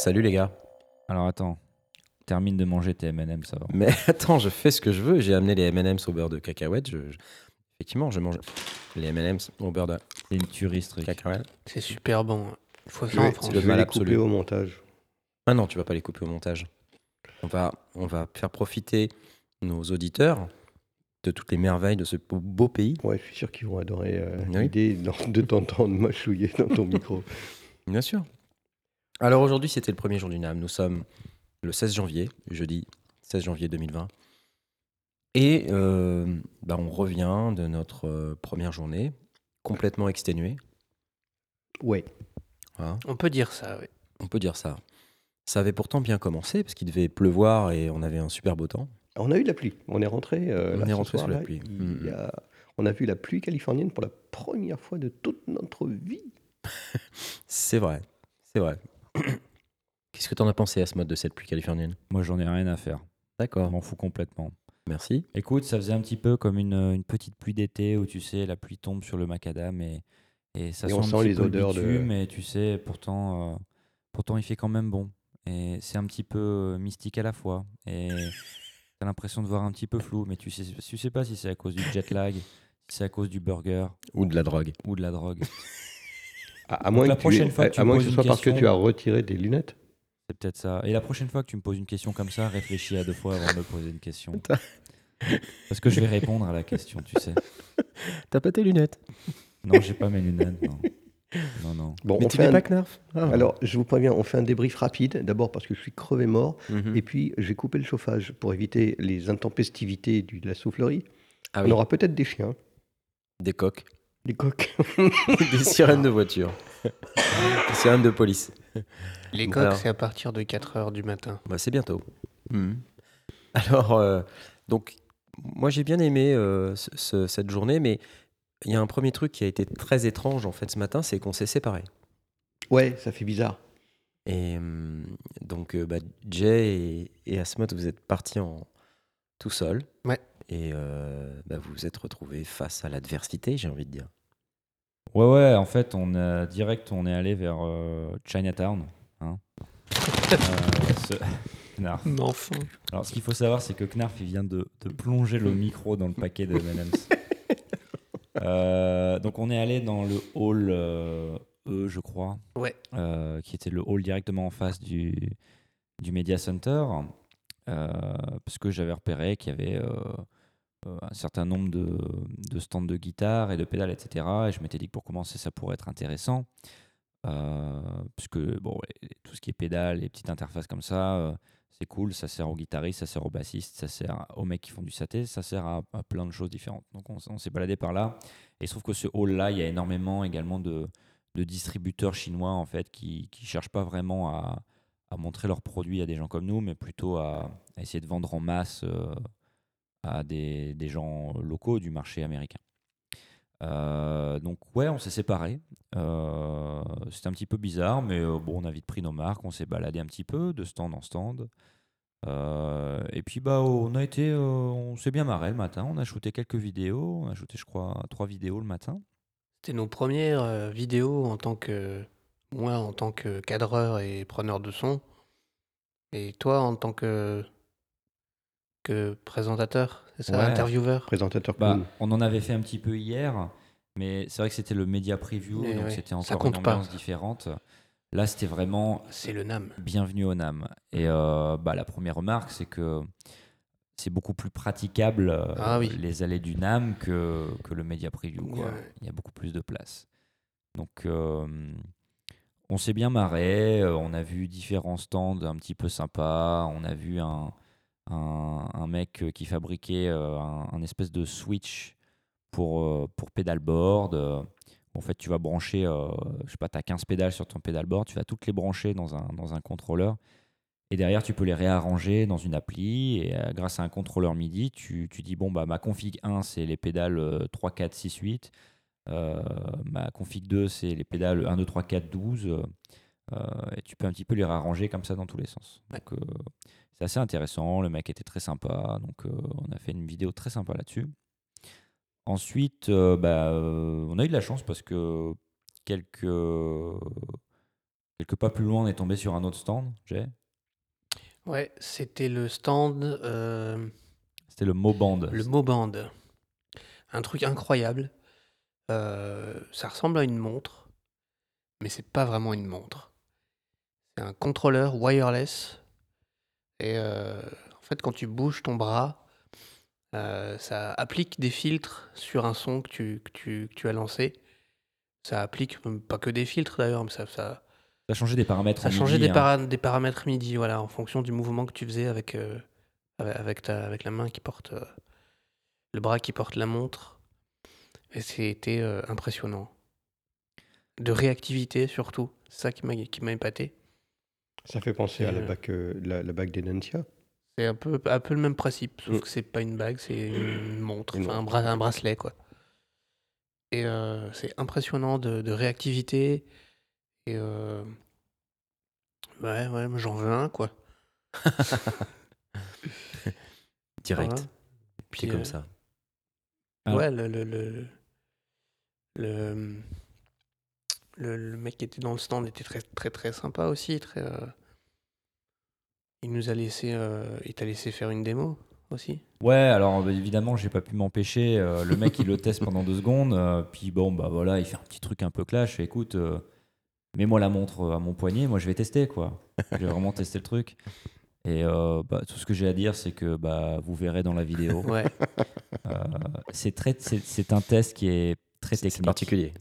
Salut les gars. Alors attends, termine de manger tes M&M, ça va. Mais attends, je fais ce que je veux. J'ai amené les M&M's au beurre de cacahuète. Je, je- Effectivement, je mange les M&M's au beurre de C'est une tuerie, ce truc. cacahuète. C'est super bon. Il faut Je ça vais, en France. le je vais les absolu. couper au montage. Ah non, tu vas pas les couper au montage. On va, on va faire profiter nos auditeurs de toutes les merveilles de ce beau, beau pays. Ouais, je suis sûr qu'ils vont adorer euh, Oui. l'idée de t'entendre mâchouiller dans ton micro. Bien sûr. Alors aujourd'hui, c'était le premier jour du NAM. Nous sommes le 16 janvier, jeudi 16 janvier 2020. Et euh, bah, on revient de notre euh, première journée, complètement exténué. Ouais. Voilà. On peut dire ça, oui. On peut dire ça. Ça avait pourtant bien commencé, parce qu'il devait pleuvoir et on avait un super beau temps. On a eu de la pluie. On est rentré. euh, On là, est rentré sous la pluie. Il y a- On a vu la pluie californienne pour la première fois de toute notre vie. C'est vrai, c'est vrai. Qu'est-ce que tu en as pensé à ce mode de cette pluie californienne Moi, j'en ai rien à faire. Je D'accord, m'en fous complètement. merci. Écoute, ça faisait un petit peu comme une, une petite pluie d'été où tu sais, la pluie tombe sur le macadam et, et ça Et sent on un sent petit les peu le odeurs de- bitume, Et tu sais, pourtant, euh, pourtant, il fait quand même bon. Et c'est un petit peu euh, mystique à la fois. Et t'as l'impression de voir un petit peu flou, mais tu sais, tu sais pas si c'est à cause du jet lag, si c'est à cause du burger Ou de la drogue. ou de la drogue. À, à moins la que, tu prochaine aies- fois que tu à moins que poses ce soit parce que tu as retiré tes lunettes. C'est peut-être ça. Et la prochaine fois que tu me poses une question comme ça, réfléchis à deux fois avant de me poser une question. Parce que je vais répondre à la question, tu sais. T'as pas tes lunettes? Non, j'ai pas mes lunettes, non. Non, non. Bon, Mais on tu fait mets un- pas Knarf Ah. Alors, je vous préviens, on fait un débrief rapide. D'abord parce que je suis crevé mort. Mhm. Et puis, j'ai coupé le chauffage pour éviter les intempestivités du- de la soufflerie. Ah On aura peut-être des chiens, des coques, des coqs. des sirènes de voiture, des sirènes de police. Les coques, alors. c'est à partir de 4 heures du matin. Bah, c'est bientôt. Alors, euh, donc, moi j'ai bien aimé euh, ce- ce- cette journée, mais il y a un premier truc qui a été très étrange en fait ce matin, c'est qu'on s'est séparés. Ouais, ça fait bizarre. Et hum, donc, euh, bah, Jay et, et Asmod, vous êtes partis en tout seul. Ouais. Et euh, bah, vous vous êtes retrouvés face à l'adversité, j'ai envie de dire. Ouais, ouais, en fait, on a direct, on est allé vers euh, Chinatown. Hein. Euh, ce- Knarf. Enfin. Alors, ce qu'il faut savoir, c'est que Knarf, il vient de, de plonger le micro dans le paquet de M&M's. Euh, donc, on est allé dans le hall euh, E, je crois, Ouais. euh, qui était le hall directement en face du, du Media Center, euh, parce que j'avais repéré qu'il y avait un certain nombre de, stands de guitare et de pédales, etc. Et je m'étais dit que pour commencer, ça pourrait être intéressant. Euh, puisque bon, tout ce qui est pédales, les petites interfaces comme ça, euh, c'est cool, ça sert aux guitaristes, ça sert aux bassistes, ça sert aux mecs qui font du saté, ça sert à, plein de choses différentes. Donc on, s'est baladé par là. Et il se trouve que ce hall-là, il y a énormément également de, distributeurs chinois en fait qui ne cherchent pas vraiment à, montrer leurs produits à des gens comme nous, mais plutôt à, à essayer de vendre en masse euh, à des, gens locaux du marché américain. Euh, donc ouais, on s'est séparés. Euh, C'était un petit peu bizarre, mais euh, bon, on a vite pris nos marques, on s'est baladé un petit peu de stand en stand. Euh, et puis bah on a été, on s'est bien marré le matin. On a shooté quelques vidéos. On a shooté, je crois, trois vidéos le matin. C'était nos premières vidéos en tant que. Moi, en tant que cadreur et preneur de son. Et toi, en tant que. Que présentateur, c'est ça, Ouais. intervieweur? Présentateur Bah, cool. on en avait fait un petit peu hier, mais c'est vrai que c'était le média preview, Mais donc ouais, c'était encore une pas. ambiance différente. Là, c'était vraiment C'est le NAM. bienvenue au NAM. Et euh, bah, la première remarque, c'est que c'est beaucoup plus praticable euh, Ah oui. les allées du NAM que, que le Media Preview. quoi. Ouais. Il y a beaucoup plus de place. Donc, euh, on s'est bien marré. On a vu différents stands un petit peu sympas. On a vu un, un, mec qui fabriquait euh, un, espèce de switch pour, euh, pour pédalboard. Euh, En fait, tu vas brancher, euh, je sais pas, tu as 15 pédales sur ton pédalboard, tu vas toutes les brancher dans un, dans un contrôleur. Et derrière, tu peux les réarranger dans une appli. Et euh, grâce à un contrôleur MIDI, tu, dis bon, bah, ma config 1, c'est les pédales euh, 3, 4, 6, 8. Euh, ma config 2, c'est les pédales 1, 2, 3, 4, 12. Euh, et tu peux un petit peu les réarranger comme ça dans tous les sens. Donc, euh, c'est assez intéressant. Le mec était très sympa. Donc, euh, on a fait une vidéo très sympa là-dessus. Ensuite, bah, on a eu de la chance parce que quelques, Quelques pas plus loin, on est tombé sur un autre stand, j'ai. Ouais, c'était le stand, euh, C'était le Moband. le Moband. Un truc incroyable. Euh, ça ressemble à une montre, mais c'est pas vraiment une montre. C'est un contrôleur wireless. Et euh, en fait, quand tu bouges ton bras, euh, ça applique des filtres sur un son que tu, que tu, que tu as lancé. Ça applique même pas que des filtres d'ailleurs, mais ça, ça, Ça a changé des paramètres. ça changeait MIDI, des, hein. des paramètres MIDI, voilà, en fonction du mouvement que tu faisais avec, euh, avec, ta, avec la main qui porte euh, le bras qui porte la montre. Et c'était euh, impressionnant. De réactivité surtout, c'est ça qui m'a qui m'a épaté. Ça fait penser à la Euh. bague, euh, la, la bague d'Enancia. C'est un peu, un peu le même principe, sauf Mm. que c'est pas une bague, c'est une montre, Une enfin un, bracelet quoi. Et euh, c'est impressionnant de, de réactivité. Et euh, ouais, ouais, j'en veux un quoi. Direct. Voilà. C'est comme euh, ça. Ouais, le, le, le, le, le- le mec qui était dans le stand était très très très sympa aussi. Très, euh, il nous a laissé, euh, il t'a laissé faire une démo aussi. Ouais, alors bah, évidemment, j'ai pas pu m'empêcher. euh, le mec, il le teste pendant deux secondes. puis bon, bah voilà, il fait un petit truc un peu clash. Écoute, mets-moi la montre à mon poignet, moi je vais tester quoi. Je vais vraiment tester le truc. Et euh, bah, tout ce que j'ai à dire, c'est que bah, vous verrez dans la vidéo. Ouais, Euh, c'est très, c'est, c'est un test qui est très C'est c'est technique. particulier.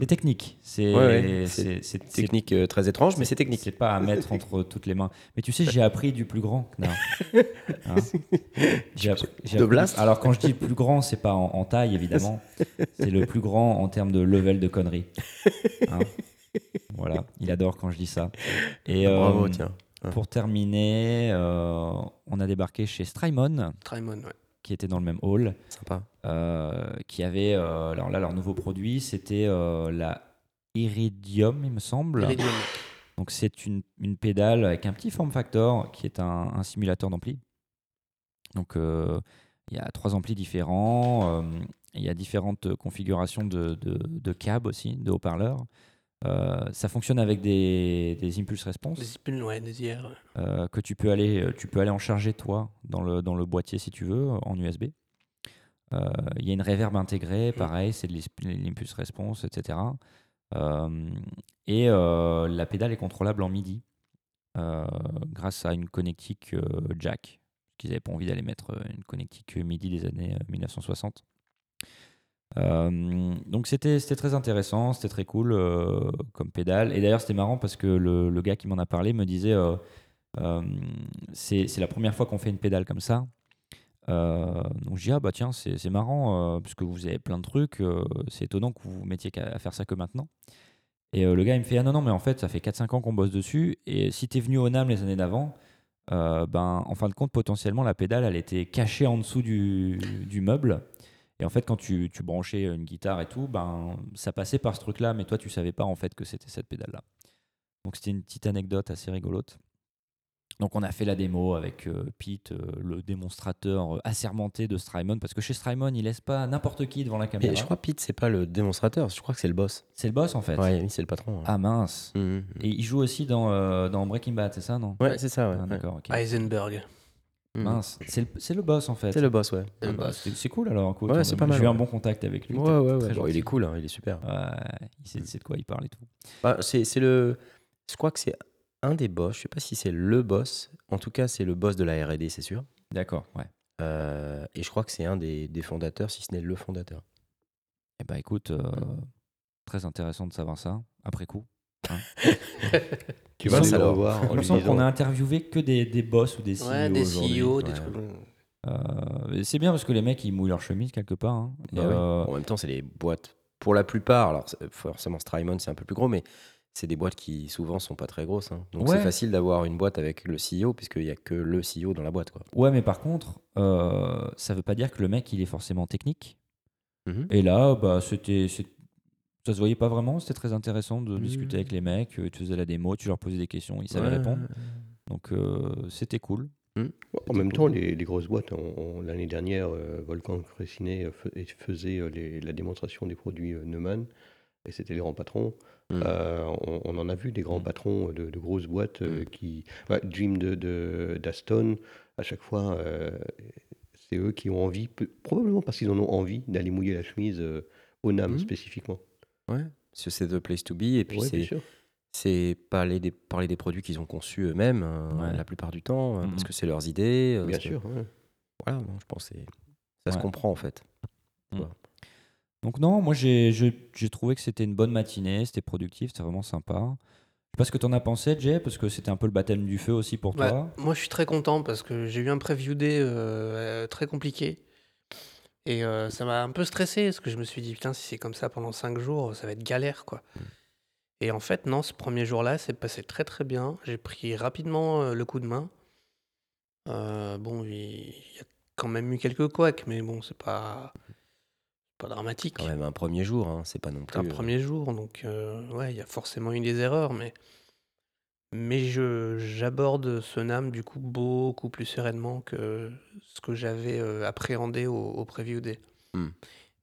C'est technique. C'est, Ouais, Technique euh, très étrange, mais c'est technique. C'est pas à mettre entre toutes les mains. Mais tu sais, j'ai appris du plus grand. Hein J'ai appris- De blast Alors quand je dis le plus grand, c'est pas en, en taille évidemment. C'est le plus grand en termes de level de conneries. Hein voilà, il adore quand je dis ça. Et euh, Bravo, tiens. pour terminer, euh, on a débarqué chez Strymon, Trymon, ouais. Qui était dans le même hall, Sympa. euh, qui avait, euh, alors là, leur nouveau produit, c'était euh, la Iridium, il me semble. Iridium. Donc c'est une, une pédale avec un petit form factor qui est un, un simulateur d'ampli. Donc il y a trois amplis différents, il y a différentes configurations de, de, de câbles aussi, de haut-parleurs. Euh, ça fonctionne avec des, des impulse response Des spins, ouais, des IR. euh, que tu peux aller, tu peux aller en charger toi dans le, dans le boîtier si tu veux en USB. Euh, Il y a une reverb intégrée, pareil, c'est de l'impulse response, etc. Euh, et euh, la pédale est contrôlable en MIDI euh, grâce à une connectique euh, jack. Qu'ils n'avaient pas envie d'aller mettre euh, une connectique MIDI des années euh, 1960. Euh, donc c'était très intéressant, c'était très cool euh, comme pédale. Et d'ailleurs c'était marrant parce que le, gars qui m'en a parlé me disait euh, euh, c'est la première fois qu'on fait une pédale comme ça. Donc dis ah bah tiens c'est marrant euh, parce que vous avez plein de trucs, c'est étonnant que vous vous mettiez à faire ça que maintenant. Et le gars il me fait ah non non mais en fait ça fait 4-5 ans qu'on bosse dessus et si t'es venu au NAM les années d'avant, ben en fin de compte potentiellement la pédale elle était cachée en dessous du, du meuble. Et en fait, quand tu, tu branchais une guitare et tout, ben, ça passait par ce truc-là, mais toi, tu savais pas en fait que c'était cette pédale-là. Donc, c'était une petite anecdote assez rigolote. Donc, on a fait la démo avec euh, Pete, euh, le démonstrateur euh, assermenté de Strymon, parce que chez Strymon, il laisse pas n'importe qui devant la caméra. Mais je crois que Pete, c'est pas le démonstrateur, je crois que c'est le boss. C'est le boss en fait. Ouais, oui, c'est le patron. ouais. Ah mince. Mhm, mhm. Et il joue aussi dans, euh, dans Breaking Bad, c'est ça, non? Ouais, c'est ça, ouais. Ah, ouais. D'accord, ok. Heisenberg. Mhm. Mince. C'est le, boss en fait. C'est le boss, ouais. C'est Ah bah, cool alors. écoute, Ouais, on a- c'est pas mal, J'ai eu un bon contact avec lui. Ouais, ouais, très ouais. Bon, il est cool, hein, il est super. Ouais, il sait, sait de quoi il parle et tout. Bah, c'est le. Je crois que c'est un des boss. Je sais pas si c'est le boss. En tout cas, c'est le boss de la R&D, c'est sûr. D'accord, ouais. Euh, et je crois que c'est un des, des fondateurs, si ce n'est le fondateur. Eh ben écoute, euh, très intéressant de savoir ça, après coup. Tu vas le revoir en Il me lui semble qu'on a interviewé que des, des boss ou des CEO. Ouais, des. CEO, des ouais. trucs. Euh, c'est bien parce que les mecs, ils mouillent leur chemise quelque part. hein. Et, Bah ouais. euh, En même temps, c'est les boîtes. Pour la plupart, alors forcément Strymon, c'est un peu plus gros, mais c'est des boîtes qui souvent sont pas très grosses. hein. Donc Ouais. c'est facile d'avoir une boîte avec le CEO, puisqu'il n'y a que le CEO dans la boîte. Quoi. Ouais, mais par contre, euh, ça veut pas dire que le mec, il est forcément technique. Mhm. Et là, bah, c'était, ça se voyait pas vraiment. C'était très intéressant de Mhm. discuter avec les mecs. euh, Tu faisais la démo, tu leur posais des questions, ils savaient Ouais. répondre. Donc euh, c'était cool. En même temps, les, les grosses boîtes, on- on- l'année dernière, euh, Volcan Crécinet euh, fe- et faisait euh, les- la démonstration des produits euh, Neumann, et c'était les grands patrons. Mm. Euh, on, on en a vu des grands patrons de, de grosses boîtes euh, qui. ouais, Jim de, de- d'Aston, à chaque fois, euh, c'est eux qui ont envie, probablement parce qu'ils en ont envie, d'aller mouiller la chemise euh, au NAM spécifiquement. Ouais, parce que c'est the place to be. Et puis Ouais, c'est sûr. c'est parler des, parler des produits qu'ils ont conçus eux-mêmes euh, Ouais. la plupart du temps, euh, parce que c'est leurs idées. euh, Bien parce que- sûr. ouais. Voilà, non, je pense que c'est- ça se comprend en fait. Donc non, moi j'ai trouvé que c'était une bonne matinée, c'était productif, c'était vraiment sympa. Je sais pas ce que t'en as pensé, Jay, parce que c'était un peu le baptême du feu aussi pour Ouais, toi. moi, je suis très content parce que j'ai eu un preview day euh, très compliqué. Et euh, ça m'a un peu stressé parce que je me suis dit, putain, si c'est comme ça pendant 5 jours, ça va être galère, quoi. Et en fait, non, ce premier jour-là, c'est passé très très bien. J'ai pris rapidement euh, le coup de main. Euh, bon, il y a quand même eu quelques couacs, mais bon, c'est pas, pas dramatique. Quand même un premier jour, hein, c'est pas non plus. un premier jour, donc ouais, il y a forcément eu des erreurs, mais, mais je, j'aborde ce NAM du coup beaucoup plus sereinement que ce que j'avais euh, appréhendé au, au preview day. Hmm.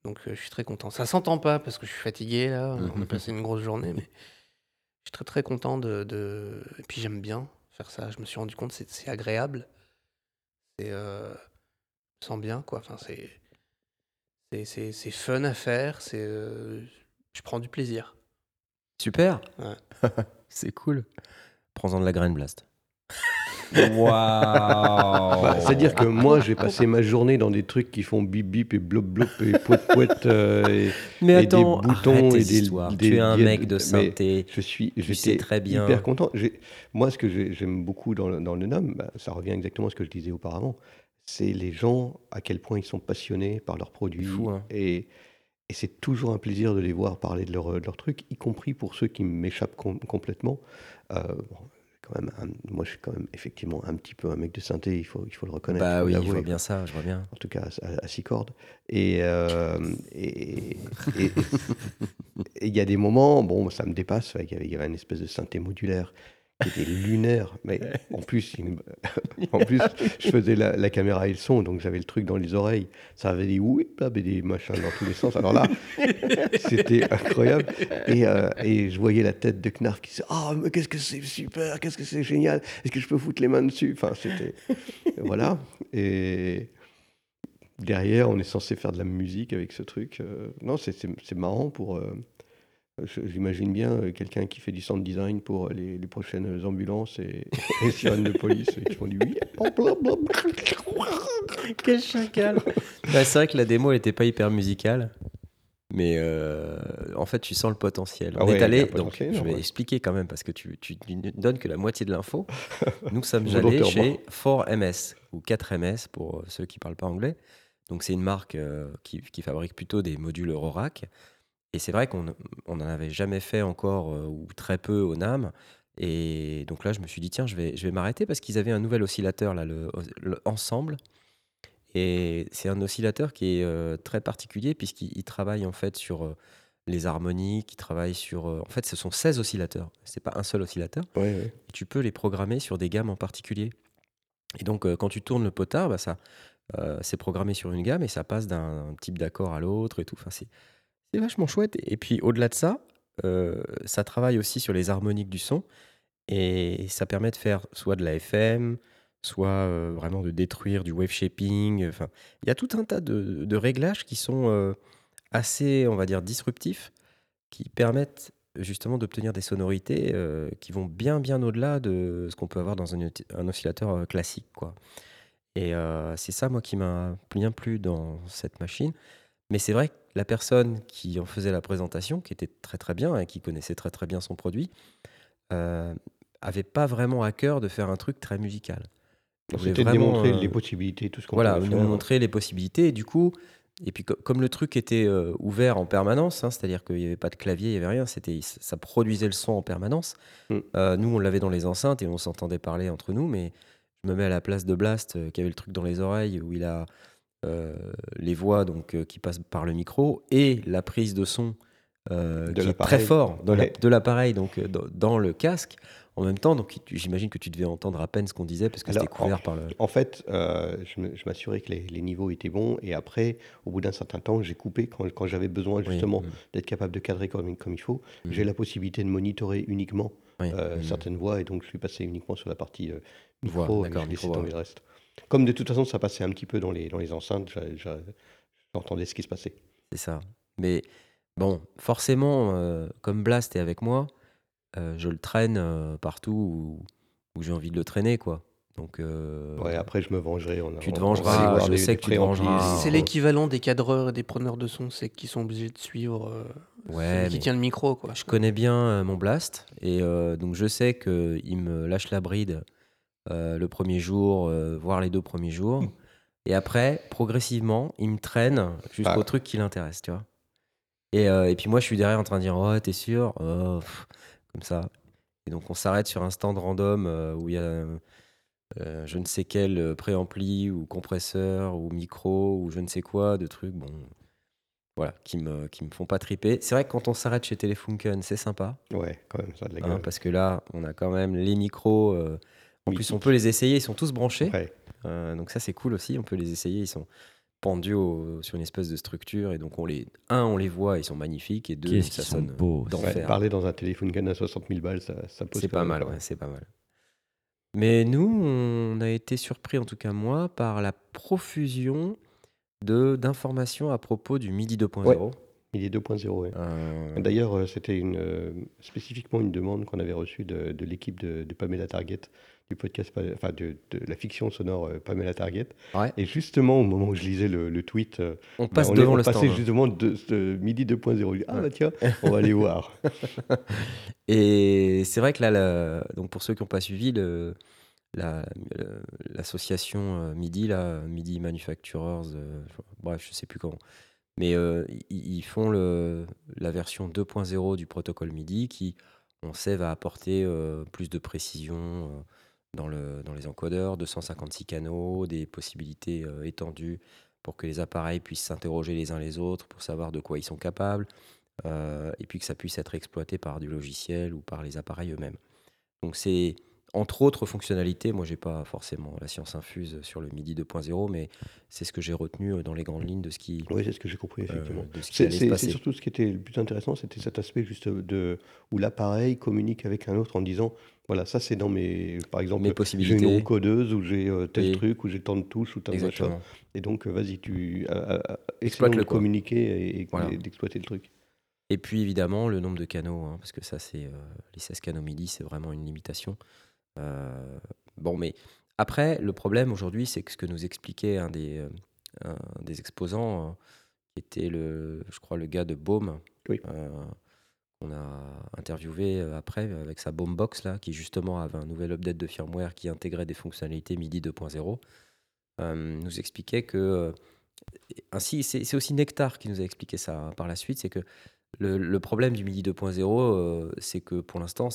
Donc euh, je suis très content. Ça s'entend pas parce que je suis fatigué là, on a passé une grosse journée, mais je suis très très content de, de- Et puis j'aime bien faire ça, je me suis rendu compte, c'est, c'est agréable. C'est... Euh... Je me sens bien quoi, enfin c'est... C'est, c'est, c'est fun à faire, c'est, euh, je prends du plaisir. Super Ouais. C'est cool. Prends-en de la graine blast. Waouh Bah, C'est-à-dire que moi, j'ai passé ma journée dans des trucs qui font bip bip et blop blop et poète poète. euh, et Mais Et des attends, boutons et des- des tu es un mec de- synthé. je suis, Tu sais j'étais très bien. hyper content. Moi, ce que j'ai- j'aime beaucoup dans le, dans le NAM, bah, ça revient exactement à ce que je disais auparavant, c'est les gens, à quel point ils sont passionnés par leurs produits. fou, hein. Et, et c'est toujours un plaisir de les voir parler de leurs de leurs trucs, y compris pour ceux qui m'échappent com- complètement. Euh, bon, quand même, un- moi, je suis quand même effectivement un petit peu un mec de synthé, il faut, il faut le reconnaître. Bah oui, je vois bien ça, je vois bien. en tout cas à, à six cordes. Et euh, et il y a des moments, bon, ça me dépasse. ouais, Il y avait, il y avait une espèce de synthé modulaire qui était lunaire, mais en plus, il en plus, je faisais la, la caméra et le son, donc j'avais le truc dans les oreilles. Ça avait des oui, des machins dans tous les sens. Alors là, c'était incroyable. Et, euh, et je voyais la tête de Knarf qui disait Ah, mais qu'est-ce que c'est super, qu'est-ce que c'est génial, est-ce que je peux foutre les mains dessus? Enfin, c'était. voilà. Et derrière, on est censé faire de la musique avec ce truc. euh, non, c'est- marrant pour. euh, J'imagine bien euh, quelqu'un qui fait du sound design pour les, les prochaines ambulances et, et sirènes de police et qui font du oui. Quel chacal bah, C'est vrai que la démo, elle était pas hyper musicale. Mais euh, en fait, tu sens le potentiel. Ah On ouais, est allé, donc je vais ouais. expliquer quand même parce que tu, tu, tu ne donnes que la moitié de l'info. Nous sommes allés chez 4MS ou 4MS pour euh, ceux qui parlent pas anglais. Donc c'est une marque euh, qui, qui fabrique plutôt des modules Eurorack. Et c'est vrai qu'on on n'en avait jamais fait encore euh, ou très peu au NAM. Et donc là, je me suis dit, tiens, je vais, je vais m'arrêter parce qu'ils avaient un nouvel oscillateur, là, le, le Ensemble. Et c'est un oscillateur qui est euh, très particulier puisqu'il il travaille en fait sur euh, les harmoniques, il travaille sur... en fait, ce sont 16 oscillateurs. C'est pas un seul oscillateur. Ouais, ouais. Et tu peux les programmer sur des gammes en particulier. Et donc, quand tu tournes le potard, bah, ça, c'est programmé sur une gamme et ça passe d'un type d'accord à l'autre et tout. Enfin, c'est, c'est vachement chouette. Et puis, au-delà de ça, euh, ça travaille aussi sur les harmoniques du son et ça permet de faire soit de la FM, soit euh, vraiment de détruire du wave shaping. Enfin, il y a tout un tas de, réglages qui sont euh, assez, on va dire, disruptifs, qui permettent justement d'obtenir des sonorités qui vont bien bien au-delà de ce qu'on peut avoir dans un, un oscillateur classique quoi. Et c'est ça moi qui m'a bien plu dans cette machine. Mais c'est vrai que la personne qui en faisait la présentation, qui était très très bien et qui connaissait très très bien son produit, euh, avait pas vraiment à cœur de faire un truc très musical. C'était de vraiment, démontrer euh, les possibilités, tout ce qu'on voilà, nous montrer les possibilités. Et du coup, et puis co- comme le truc était euh, ouvert en permanence, hein, c'est-à-dire qu'il n'y avait pas de clavier, il n'y avait rien, c'était, ça produisait le son en permanence. Mm. Euh, nous, on l'avait dans les enceintes et on s'entendait parler entre nous, mais je me mets à la place de Blast euh, qui avait le truc dans les oreilles où il a les voix donc, euh, qui passent par le micro et la prise de son euh, De qui est très fort de la- Ouais. de l'appareil donc euh, dans, dans le casque. en même temps. Donc j'imagine que tu devais entendre à peine ce qu'on disait parce que c'était couvert par le. En fait, euh, je m'assurais que les, les niveaux étaient bons et après, au bout d'un certain temps, j'ai coupé quand, quand j'avais besoin Oui, justement mm, d'être capable de cadrer comme, comme il faut. mm, J'ai la possibilité de monitorer uniquement oui, euh, mm. certaines voix et donc je suis passé uniquement sur la partie euh, Voix, micro et je micro-voix, tomber le reste. Comme de toute façon, ça passait un petit peu dans les, dans les enceintes, j'entendais ce qui se passait. C'est ça. Mais bon, forcément, euh, comme Blast est avec moi, euh, je le traîne euh, partout où, où j'ai envie de le traîner, quoi. Donc, euh, Ouais, après, je me vengerai. On, tu te vengeras, je des- sais que tu te vengeras. C'est l'équivalent des cadreurs et des preneurs de son, c'est qu'ils sont obligés de suivre euh, ouais, celui qui tient le micro. Quoi. je connais bien euh, mon Blast et euh, donc je sais qu'il me lâche la bride euh, le premier jour, euh, voire les deux premiers jours. Et après, progressivement, il me traîne jusqu'au Ah. truc qui l'intéresse, tu vois. Et, euh, et puis moi, je suis derrière en train de dire Oh, t'es sûr? Oh, pff, Comme ça. Et donc, on s'arrête sur un stand random euh, où il y a je ne sais quel préampli ou compresseur ou micro ou je ne sais quoi de trucs, bon, voilà, qui me, qui me font pas triper. C'est vrai que quand on s'arrête chez Telefunken, c'est sympa. Ouais, quand même, ça a de la Hein, gueule. parce que là, on a quand même les micros. euh, en plus, on peut les essayer, ils sont tous branchés. Ouais. Euh, donc ça, c'est cool aussi. On peut les essayer. Ils sont pendus au- sur une espèce de structure. Et donc, on les, un, on les voit, ils sont magnifiques. Et deux, ça sonne d'enfer. Ouais, parler dans un téléphone gun à 60 000 balles, ça, ça pose C'est pas mal, ouais, c'est pas mal. Mais nous, on a été surpris, en tout cas moi, par la profusion d'informations à propos du MIDI 2.0. Il est 2.0, ouais. Euh, D'ailleurs, euh, c'était une, euh, spécifiquement une demande qu'on avait reçue de, de l'équipe de, de Pamela Target, du podcast, enfin de, de la fiction sonore euh, Pamela Target. Ouais. Et justement, au moment où je lisais le, le tweet, euh, on bah, passe on, est- devant on le passait stand. justement de, de midi 2.0. Je dis, Ah Ouais. bah tiens, on va aller voir. Et c'est vrai que là, la- donc pour ceux qui n'ont pas suivi, la- l'association euh, MIDI, là, MIDI Manufacturers, bref, je sais plus comment, mais ils, font le, la version 2.0 du protocole MIDI qui, on sait, va apporter plus de précision dans, le, dans les encodeurs, 256 canaux, des possibilités euh, étendues pour que les appareils puissent s'interroger les uns les autres pour savoir de quoi ils sont capables euh, et puis que ça puisse être exploité par du logiciel ou par les appareils eux-mêmes. Donc c'est entre autres fonctionnalités, moi j'ai pas forcément la science infuse sur le MIDI 2.0, mais c'est ce que j'ai retenu euh, dans les grandes lignes de ce qui, Oui, c'est ce que j'ai compris, euh, effectivement. C'est surtout ce qui était le plus intéressant, c'était cet aspect juste de où l'appareil communique avec un autre en disant voilà, ça c'est dans mes. Par exemple, Mes j'ai une possibilités. codeuse ou j'ai euh, tel truc ou j'ai tant de touches ou tant de machin. Et donc, vas-y, tu euh, Exploite-le, essayons de communiquer et, et Voilà. d'exploiter le truc. Et puis évidemment le nombre de canaux, hein, parce que ça c'est les 16 canaux MIDI, c'est vraiment une limitation. Euh, bon, mais après le problème aujourd'hui, c'est que ce que nous expliquait un des, euh, un des exposants, euh, qui était le, je crois le gars de Baume, Oui. euh, qu'on a interviewé après avec sa Boombox là, qui justement avait un nouvel update de firmware qui intégrait des fonctionnalités MIDI 2.0, euh, nous expliquait que ainsi c'est aussi Nectar qui nous a expliqué ça hein, par la suite, c'est que le, le problème du MIDI 2.0, euh, c'est que pour l'instant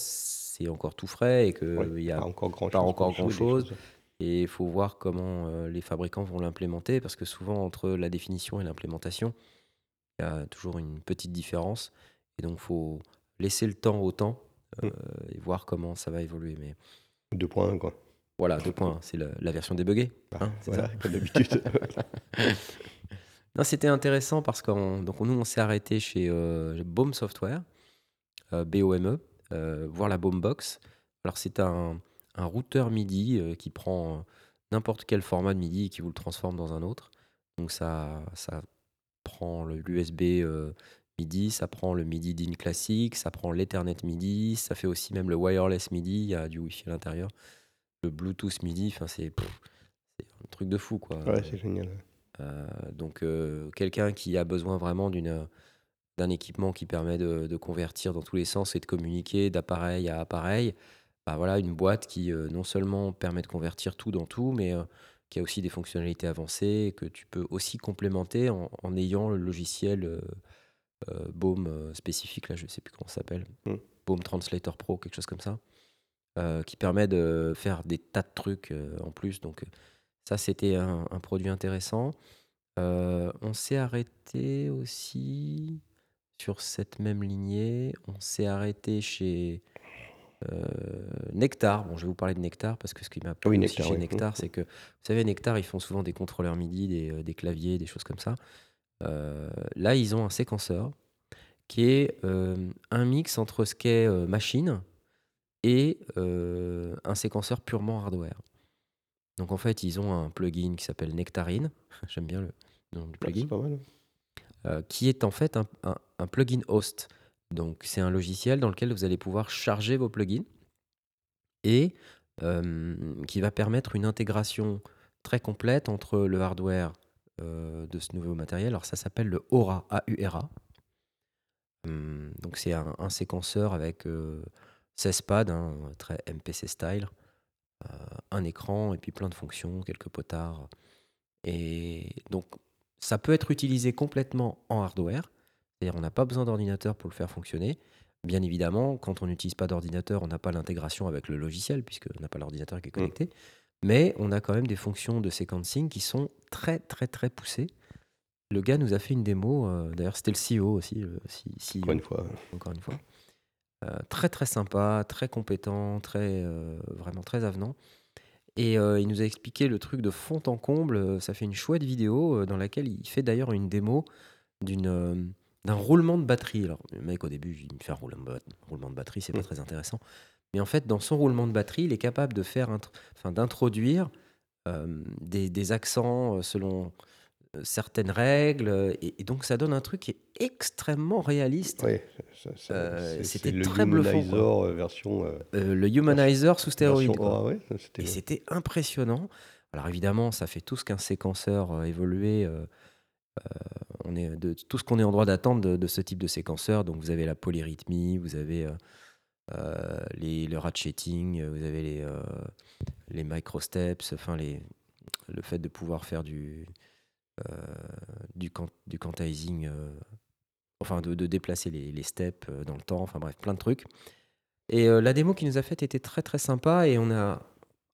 c'est encore tout frais et qu'il Ouais, y a pas encore grand grand-chose. et il faut voir comment euh, les fabricants vont l'implémenter parce que souvent entre la définition et l'implémentation, il y a toujours une petite différence et donc faut laisser le temps au temps euh, et voir comment ça va évoluer. Mais Deux points, quoi. voilà, deux points, c'est la, la version débuggée. Bah, hein, c'est voilà, ça comme d'habitude. Non, c'était intéressant parce donc nous on s'est arrêté chez euh, Baume Software, euh, B-O-M-E, voir la Boombox. Alors c'est un, un routeur MIDI euh, qui prend euh, n'importe quel format de MIDI et qui vous le transforme dans un autre. Donc ça, ça prend l'USB euh, MIDI, ça prend le MIDI DIN classique, ça prend l'Ethernet MIDI, ça fait aussi même le wireless MIDI, il y a du Wi-Fi à l'intérieur, le Bluetooth MIDI, enfin c'est un truc de fou quoi. ouais, c'est génial. Euh, donc euh, quelqu'un qui a besoin vraiment d'une d'un équipement qui permet de, de convertir dans tous les sens et de communiquer d'appareil à appareil, bah voilà une boîte qui euh, non seulement permet de convertir tout dans tout, mais euh, qui a aussi des fonctionnalités avancées que tu peux aussi complémenter en, en ayant le logiciel euh, euh, Baume spécifique, là je sais plus comment ça s'appelle, Mm. Baume Translator Pro, quelque chose comme ça, qui permet de faire des tas de trucs en plus. Donc ça, c'était un, un produit intéressant. On s'est arrêté aussi sur cette même lignée. On s'est arrêté chez Euh, Nectar, bon, je vais vous parler de Nectar parce que ce qui m'a plu Oui, aussi Nectar, chez oui. Nectar, c'est que, vous savez, Nectar, ils font souvent des contrôleurs MIDI, des, euh, des claviers, des choses comme ça. Euh, là, ils ont un séquenceur qui est euh, un mix entre ce qu'est machine et un séquenceur purement hardware. Donc en fait, ils ont un plugin qui s'appelle Nectarine, j'aime bien le nom du plugin, C'est pas mal. Euh, qui est en fait un, plugin host. Donc c'est un logiciel dans lequel vous allez pouvoir charger vos plugins et euh, qui va permettre une intégration très complète entre le hardware euh, de ce nouveau matériel. Alors ça s'appelle le Aura, A-U-R-A. Hum, donc c'est un, séquenceur avec euh, 16 pads, hein, très MPC style, un écran et puis plein de fonctions, quelques potards. Et donc ça peut être utilisé complètement en hardware, c'est-à-dire on n'a pas besoin d'ordinateur pour le faire fonctionner. Bien évidemment, quand on n'utilise pas d'ordinateur, on n'a pas l'intégration avec le logiciel, puisqu'on n'a pas l'ordinateur qui est connecté. Mais on a quand même des fonctions de sequencing qui sont très très très poussées. Le gars nous a fait une démo, euh, d'ailleurs c'était le CEO aussi, le CEO, Encore une fois. encore une fois. Euh, très très sympa, très compétent, très euh, vraiment très avenant. Et euh, il nous a expliqué le truc de fond en comble. Euh, Ça fait une chouette vidéo euh, dans laquelle il fait d'ailleurs une démo d'une euh, d'un roulement de batterie. Alors le mec au début il me fait un roulement de, batterie, c'est pas Mm. très intéressant. Mais en fait dans son roulement de batterie, il est capable de faire, enfin d'introduire des, des accents selon certaines règles. euh, Et, et donc ça donne un truc qui est extrêmement réaliste. Oui, Euh, c'était très bluffant. Humanizer, euh, version, euh, le humanizer sous stéroïde. version ouais, Et c'était impressionnant. Alors évidemment, ça fait tout ce qu'un séquenceur évolué. on est de tout ce qu'on est en droit d'attendre de, de ce type de séquenceur. Donc vous avez la polyrythmie, vous avez euh, les, le ratcheting, vous avez les, euh, les microsteps, enfin les, le fait de pouvoir faire du, du, quant- du quantizing, euh, enfin de, de déplacer les, les steps euh, dans le temps, enfin bref, plein de trucs. Et euh, la démo qu'il nous a faite était très très sympa et on a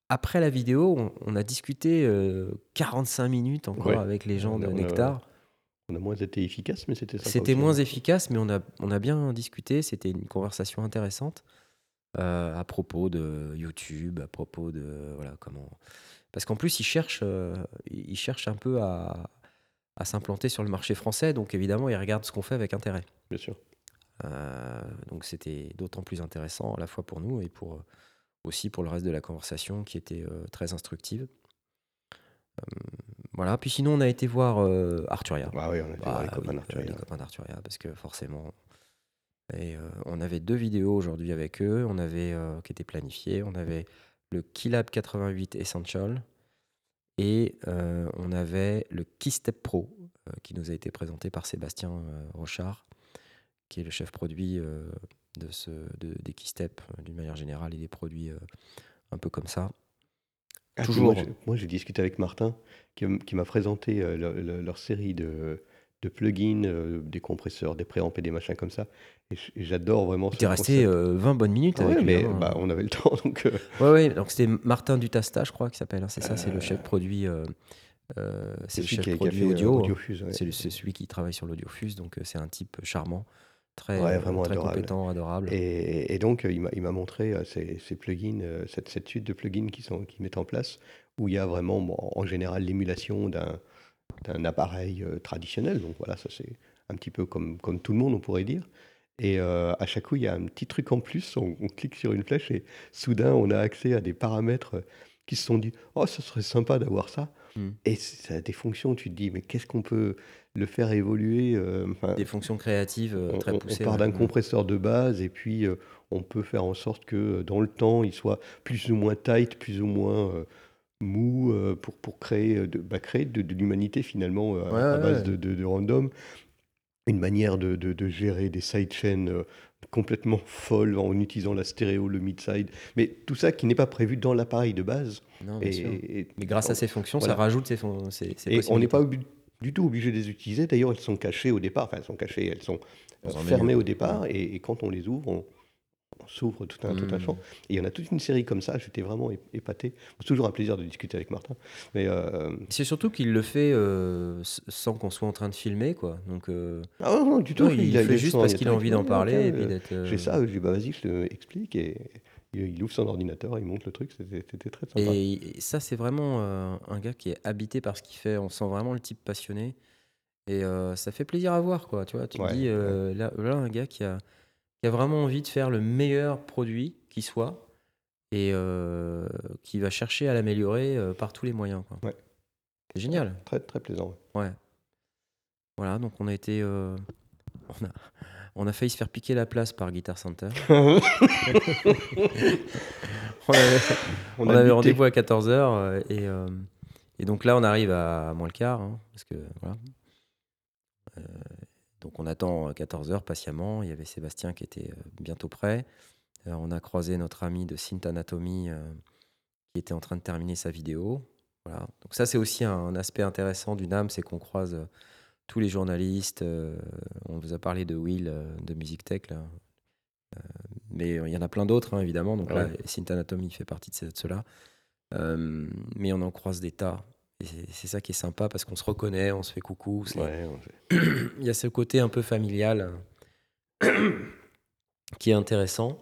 après la vidéo, on, on a discuté euh, 45 minutes encore Ouais. avec les gens On de a- on a- Nectar. On a moins été efficace, mais c'était C'était moins hein. efficace, mais on a, on a bien discuté. C'était une conversation intéressante euh, à propos de YouTube, à propos de voilà comment. Parce qu'en plus, ils cherchent, euh, ils cherchent un peu à, à s'implanter sur le marché français, donc évidemment, ils regardent ce qu'on fait avec intérêt. Bien sûr. Euh, donc c'était d'autant plus intéressant à la fois pour nous et pour euh, aussi pour le reste de la conversation qui était euh, très instructive. Euh, voilà. Puis sinon, on a été voir Arturia. Ah oui, on a été voir Bah les copains oui, d'Arturia. les copains d'Arturia, parce que forcément. Et on avait deux vidéos aujourd'hui avec eux, on avait qui étaient planifiées. On avait le Keylab 88 Essential et euh, on avait le Keystep Pro euh, qui nous a été présenté par Sébastien euh, Rochard, qui est le chef produit de ce, de, des Keystep d'une manière générale et des produits un peu comme ça. Ah, Toujours. Moi, j'ai- discuté avec Martin, qui, m'a présenté leur, série de, de plugins, des compresseurs, des préamps et des machins comme ça. Et j'adore vraiment Tu es resté euh, 20 bonnes minutes Ah avec ouais, mais hein. bah, on avait le temps, donc euh, Ouais, ouais, donc c'était Martin Dutasta, je crois, qui s'appelle. hein, c'est ça, c'est le Euh, chef produit. euh, euh, c'est le celui chef produit audio. Ouais. C'est celui qui travaille sur l'audiofuse, donc c'est un type charmant, très, vraiment très adorable. compétent, adorable. Et, et donc, il m'a montré ces, ces plugins, cette, cette suite de plugins qui sont qui mettent en place, où il y a vraiment, bon, en général, l'émulation d'un d'un appareil traditionnel. Donc voilà, ça c'est un petit peu comme, comme tout le monde, on pourrait dire. Et euh, à chaque coup, il y a un petit truc en plus. On, on clique sur une flèche et soudain, on a accès à des paramètres euh, qui se sont dit Oh, ce serait sympa d'avoir ça. Mm. Et ça a des fonctions, tu te dis Mais qu'est-ce qu'on peut le faire évoluer euh, Des fonctions créatives euh, on, très on- on poussées. part ouais. d'un Mm. compresseur de base et puis on peut faire en sorte que dans le temps, il soit plus ou moins tight, plus ou moins mou pour, pour créer, de, bah, créer de, de l'humanité finalement à- base ouais. de, de- de random. Une manière de, de- de gérer des sidechains euh, complètement folles en utilisant la stéréo, le mid-side. Mais tout ça qui n'est pas prévu dans l'appareil de base. Non, bien Et, sûr. et- Mais grâce à ces fonctions, ça rajoute ces, fon- ces, ces et on n'est pas du tout obligé de les utiliser. D'ailleurs, elles sont cachées au départ. Enfin, elles sont cachées, elles sont euh, fermées au départ. Et, et quand on les ouvre, on, on s'ouvre tout un, tout un Mm. champ. Et il y en a toute une série comme ça. J'étais vraiment épaté. C'est toujours un plaisir de discuter avec Martin. Mais euh, C'est surtout qu'il le fait euh, sans qu'on soit en train de filmer, quoi. Donc, euh, ah non, non, du tout. non, il, le fait juste parce qu'il a envie d'en parler J'ai ça. Je dis bah vas-y, je te explique. Et, il, ouvre son ordinateur, il monte le truc, c'était très sympa. Et, ça, c'est vraiment un gars qui est habité par ce qu'il fait. On sent vraiment le type passionné. Et ça fait plaisir à voir, quoi. Tu vois, tu te dis, là, là, un gars qui a, qui a vraiment envie de faire le meilleur produit qui soit et euh, qui va chercher à l'améliorer euh, par tous les moyens, quoi. Ouais. C'est génial. Très, très plaisant. Ouais. Voilà, donc on a été. euh, on, a, on a failli se faire piquer la place par Guitar Center. On avait, On on a avait buté. rendez-vous à 14h et, euh, et donc là on arrive à moins le quart hein, parce que voilà. Euh, donc on attend 14h patiemment. Il y avait Sébastien qui était euh, bientôt prêt. Euh, on a croisé notre ami de Synth Anatomy euh, qui était en train de terminer sa vidéo. Voilà. Donc ça c'est aussi un, aspect intéressant du NAM, c'est qu'on croise euh, tous les journalistes. euh, on vous a parlé de Will euh, de Music Tech là. Euh, mais il y en a plein d'autres hein, évidemment. Donc là, Ouais. Synth Anatomy fait partie de, de ceux-là. Euh, mais on en croise des tas. C'est- ça qui est sympa parce qu'on se reconnaît, on se fait coucou. Ouais, fait- il y a ce côté un peu familial qui est intéressant.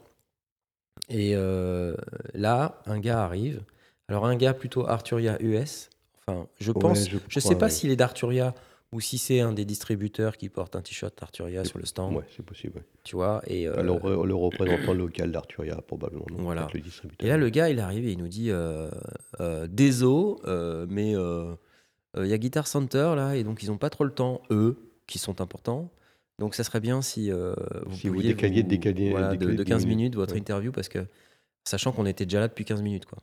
Et euh, là, un gars arrive. Alors, un gars plutôt Arturia US. Enfin, je Ouais, pense. je sais pas ouais. s'il est d'Arturia ou si c'est un des distributeurs qui porte un t-shirt Arturia sur le stand. ouais, c'est possible. ouais. Tu vois. Et, euh, Alors, le, le représentant local d'Arturia, probablement. non Voilà. Le distributeur. Et là, le gars, il arrive et il nous dit euh, euh, Désolé, euh, mais euh, euh, il y a Guitar Center là, et donc ils n'ont pas trop le temps, eux, qui sont importants. Donc ça serait bien si euh, vous Si vous pouviez décaliez- décaliez- voilà, de, décaliez de dix 15 minutes. minutes votre Ouais. interview, parce que sachant qu'on était déjà là depuis 15 minutes. Quoi.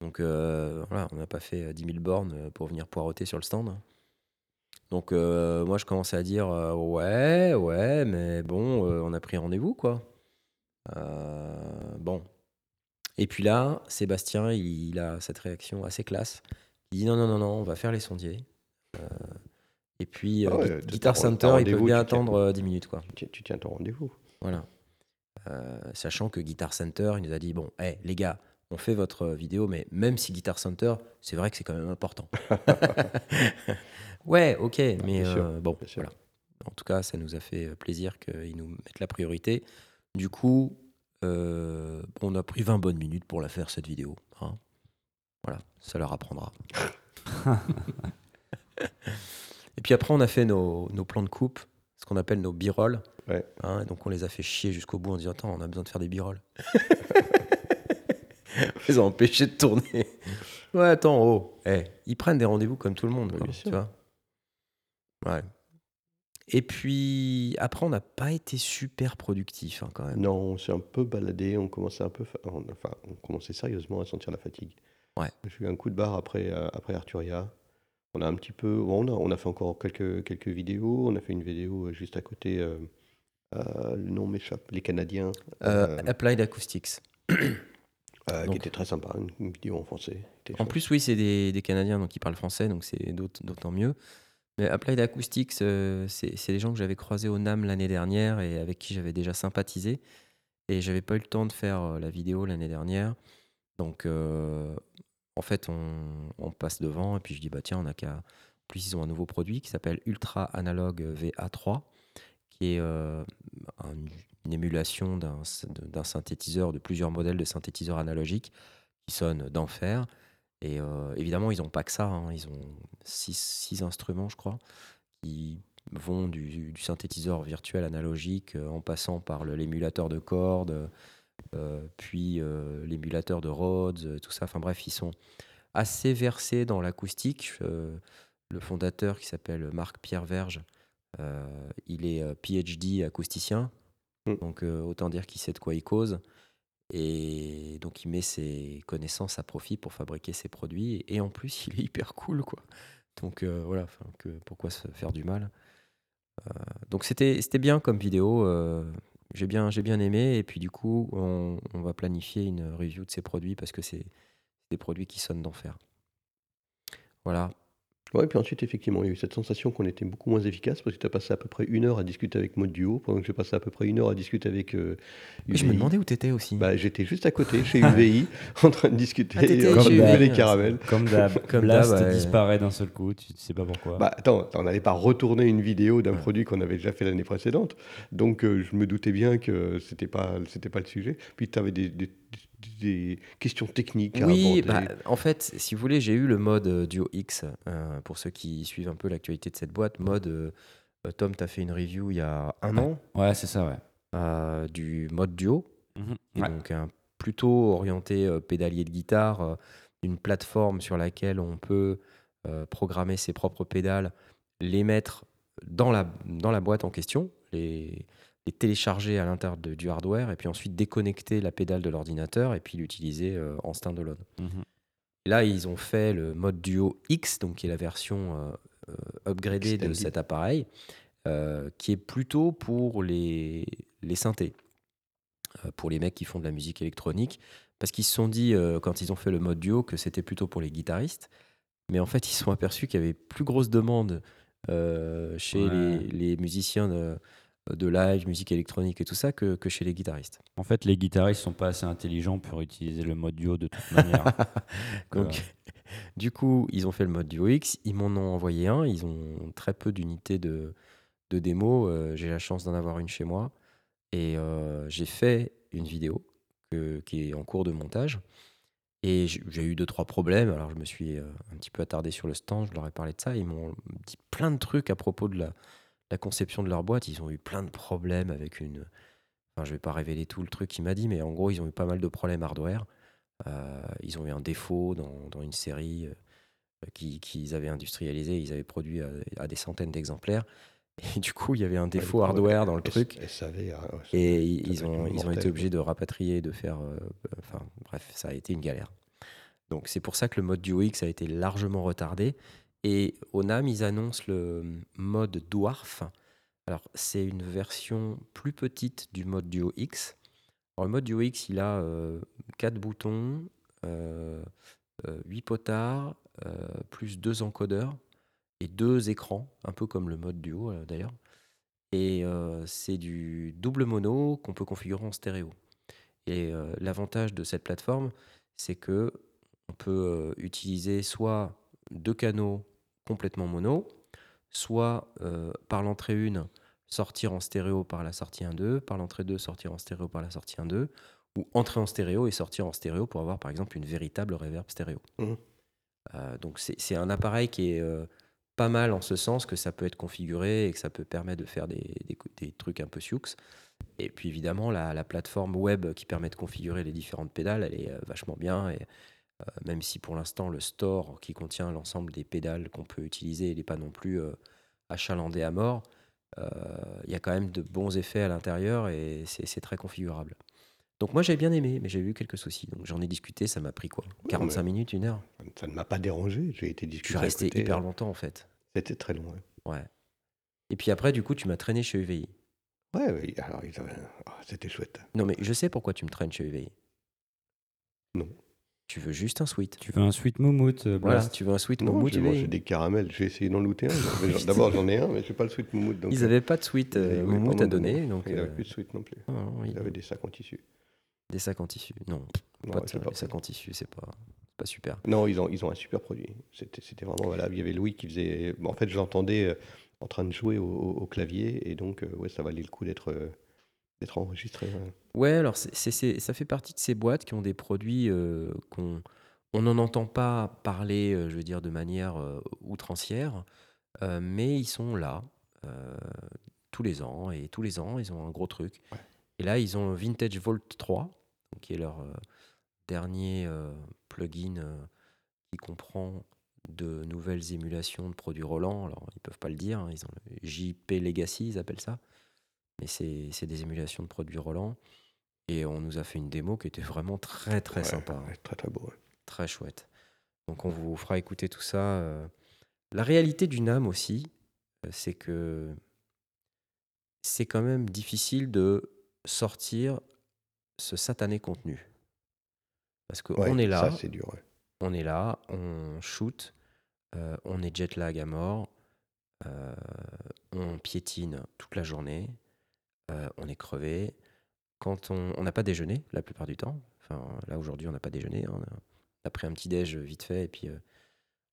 Donc euh, voilà, on n'a pas fait euh, 10 000 bornes euh, pour venir poireauter sur le stand. Donc euh, moi, je commençais à dire euh, Ouais, ouais, mais bon, euh, on a pris rendez-vous, quoi. Bon. Et puis là, Sébastien, il, il a cette réaction assez classe. Il dit non, non, non, non, on va faire les sondiers. Et puis, Ah ouais, Guitar Center, il peut bien attendre euh, 10 minutes, quoi. Tu tiens- tu tiens ton rendez-vous. Voilà. Sachant que Guitar Center, il nous a dit bon, hé, les gars, on fait votre vidéo, mais même si Guitar Center, c'est vrai que c'est quand même important. ouais, ok, mais sûr, euh, bon, voilà. En tout cas, ça nous a fait plaisir qu'ils nous mettent la priorité. Du coup, euh, on a pris 20 bonnes minutes pour la faire, cette vidéo. hein. Voilà, ça leur apprendra. Et puis après, on a fait nos, nos plans de coupe, ce qu'on appelle nos. Ouais. Hein, donc on les a fait chier jusqu'au bout en disant Attends, on a besoin de faire des b-rolls. on les a empêchés de tourner. Ouais, attends, oh. eh, ils prennent des rendez-vous comme tout le monde, Oui, quoi, bien tu vois. Ouais. Et puis après, on n'a pas été super productif hein, quand même. Non, on s'est un peu baladé, on commençait un peu, fa- enfin, on commençait sérieusement à sentir la fatigue. Ouais. J'ai eu un coup de barre après, euh, après Arturia. On a un petit peu, bon, on, a, on a fait encore quelques, quelques vidéos. On a fait une vidéo euh, juste à côté, euh, euh, le nom m'échappe, les Canadiens, Euh, euh, Applied Acoustics. euh, donc- qui était très sympa, une, vidéo en français. En chouette. plus, oui, c'est des, des Canadiens donc ils parlent français, donc c'est d'aut- d'autant mieux. Mais Applied Acoustics, euh, c'est des gens que j'avais croisés au NAM l'année dernière et avec qui j'avais déjà sympathisé. Et j'avais pas eu le temps de faire euh, la vidéo l'année dernière. Donc, euh, en fait, on, passe devant et puis je dis, bah tiens, on a qu'à. Plus, ils ont un nouveau produit qui s'appelle Ultra Analog VA3, qui est un- une émulation d'un d'un synthétiseur, de plusieurs modèles de synthétiseurs analogiques qui sonnent d'enfer. Et euh, évidemment, ils n'ont pas que ça. hein. Ils ont six, six instruments, je crois, qui vont du, du synthétiseur virtuel analogique euh, en passant par l'émulateur de cordes, euh, puis l'émulateur de Rhodes, tout ça. Enfin bref, ils sont assez versés dans l'acoustique. Euh, le fondateur, qui s'appelle Marc-Pierre Verge, euh, il est PhD acousticien. Mm. Donc euh, autant dire qu'il sait de quoi il cause. Et donc il met ses connaissances à profit pour fabriquer ses produits. Et, en plus, il est hyper cool, quoi. Donc euh, voilà, pourquoi se faire du mal Euh, Donc c'était c'était bien comme vidéo. euh, j'ai bien, j'ai bien aimé. Et puis du coup, on, on va planifier une review de ces produits parce que c'est des produits qui sonnent d'enfer. Voilà. Ouais, puis ensuite, effectivement, il y a eu cette sensation qu'on était beaucoup moins efficace parce que tu as passé à peu près une heure à discuter avec Mode Duo, pendant que j'ai passé à peu près une heure à discuter avec euh, Et je me UVI. demandais où t'étais aussi. Bah, j'étais juste à côté, chez UVI, en train de discuter, Ah, train chez de UVI, les caramels. Comme d'hab, Comme Blast disparaît d'un seul coup, tu sais pas pourquoi. Bah, attends, on n'allait pas retourner une vidéo d'un Ouais. produit qu'on avait déjà fait l'année précédente. Donc, euh, je me doutais bien que c'était pas, c'était pas le sujet. Puis, tu avais des, des- des questions techniques à Oui, aborder. bah, en fait, si vous voulez, j'ai eu le mode euh, Duo X. euh, pour ceux qui suivent un peu l'actualité de cette boîte, mode. euh, Tom, tu as fait une review il y a un an Ouais, c'est ça, ouais. euh, du mode Duo. Et Ouais. donc un plutôt orienté euh, pédalier de guitare, euh, une plateforme sur laquelle on peut euh, programmer ses propres pédales, les mettre dans la, dans la boîte en question, les, les télécharger à l'intérieur du hardware et puis ensuite déconnecter la pédale de l'ordinateur et puis l'utiliser euh, en standalone. Mhm. Là, ils ont fait le mode Duo X, donc qui est la version euh, euh, upgradée de cet appareil, euh, qui est plutôt pour les, les synthés, pour les mecs qui font de la musique électronique, parce qu'ils se sont dit, quand ils ont fait le mode Duo, que c'était plutôt pour les guitaristes, mais en fait, ils se sont aperçus qu'il y avait plus grosse demande chez Ouais. les, les musiciens de, de live, musique électronique et tout ça, que, que chez les guitaristes. En fait, les guitaristes sont pas assez intelligents pour utiliser le mode duo de toute manière. Donc, Ouais. du coup, ils ont fait le mode Duo X, ils m'en ont envoyé un, ils ont très peu d'unités de, de démo, euh, j'ai la chance d'en avoir une chez moi, et euh, j'ai fait une vidéo que- qui est en cours de montage, et j'ai eu deux, trois problèmes, alors je me suis euh, un petit peu attardé sur le stand, je leur ai parlé de ça, ils m'ont dit plein de trucs à propos de la, la conception de leur boîte, ils ont eu plein de problèmes avec une... Enfin, je vais pas révéler tout le truc qu'il m'a dit, mais en gros, ils ont eu pas mal de problèmes hardware. Euh, ils ont eu un défaut dans, dans une série euh, qui- qu'ils avaient industrialisé, ils avaient produit à, à des centaines d'exemplaires. Et du coup, il y avait un défaut Ouais, hardware dans le S- truc. SAV, ouais, Et ça ils, ont, ils ont été obligés de rapatrier, de faire. euh, euh, Enfin, bref, ça a été une galère. Donc, c'est pour ça que le mode Duo X a été largement retardé. Et au NAM, ils annoncent le mode Dwarf. Alors, c'est une version plus petite du mode Duo X. Alors, le mode Duo X, il a 4 boutons, 8 potards, euh, plus 2 encodeurs et deux écrans, un peu comme le mode Duo euh, d'ailleurs. Et euh, c'est du double mono qu'on peut configurer en stéréo. Et euh, l'avantage de cette plateforme, c'est que on peut euh, utiliser soit deux canaux complètement mono, soit euh, par l'entrée 1, sortir en stéréo par la sortie 1.2, par l'entrée 2, sortir en stéréo par la sortie 1.2, ou entrer en stéréo et sortir en stéréo pour avoir par exemple une véritable reverb stéréo. Mhm. Euh, donc c'est un appareil qui est euh, pas mal en ce sens que ça peut être configuré et que ça peut permettre de faire des, des trucs un peu sioux. Et puis évidemment, la, la plateforme web qui permet de configurer les différentes pédales, elle est vachement bien. Et même si pour l'instant, le store qui contient l'ensemble des pédales qu'on peut utiliser, il n'est pas non plus euh, achalandé à mort, euh, il y a quand même de bons effets à l'intérieur et c'est très configurable. Donc moi j'ai bien aimé, mais j'ai eu quelques soucis. Donc j'en ai discuté, ça m'a pris quoi? 45 mais- minute, une heure? Ça ne m'a pas dérangé. J'ai été Je discuter. suis resté côté. hyper longtemps en fait. C'était très long. Ouais, Ouais. Et puis après, du coup, tu m'as traîné chez UVI. ouais, ouais, alors, ah, c'était chouette. Non, mais je sais pourquoi tu me traînes chez UVI. Non. Tu veux juste un sweet. Tu veux un sweet moumoute, euh, Voilà, Blast tu veux un sweet Non, j'ai mangé des caramels. J'ai essayé d'en looter un. Mais D'abord, j'en ai un, mais j'ai pas le sweet moumoute. Donc, Ils euh, n'avaient pas de sweet ils euh, oui, Momout non, à donner. Donc, Il n'avait euh, plus de sweet non plus. non, non, Il il- avait des sacs en tissu. des sacs en tissu. Non, Non, pas ouais, de ça, pas sacs en tissu, c'est pas, c'est pas super. Non, ils ont, ils ont un super produit. C'était c'était vraiment valable. Il y avait Louis qui faisait. bon, En fait, je l'entendais euh, en train de jouer au, au- au clavier. Et donc, euh, ouais, ça valait le coup d'être euh, d'être enregistré. ouais. Ouais, alors c'est- c'est- ça fait partie de ces boîtes qui ont des produits euh, qu'on on n'en entend pas parler, euh, je veux dire, de manière euh, outrancière, mais ils sont là tous les ans et tous les ans ils ont un gros truc. Ouais. Et là ils ont Vintage Vault 3, donc qui est leur dernier plugin qui comprend de nouvelles émulations de produits Roland. Alors ils peuvent pas le dire, hein, ils ont le JP Legacy, ils appellent ça, mais c'est des émulations de produits Roland. Et on nous a fait une démo qui était vraiment très très Ouais, sympa, hein. ouais, très, très beau. ouais. très chouette. Donc on vous fera écouter tout ça. euh. La réalité du NAM aussi, euh, c'est que c'est quand même difficile de sortir ce satané contenu. Parce qu'on est là, Ça, c'est dur. on est là, on shoot, euh, on est jet lag à mort, euh, on piétine toute la journée, euh, on est crevé. Quand on n'a pas déjeuné la plupart du temps, enfin là aujourd'hui on n'a pas déjeuné, hein, on, a, on a pris un petit déj vite fait et puis euh,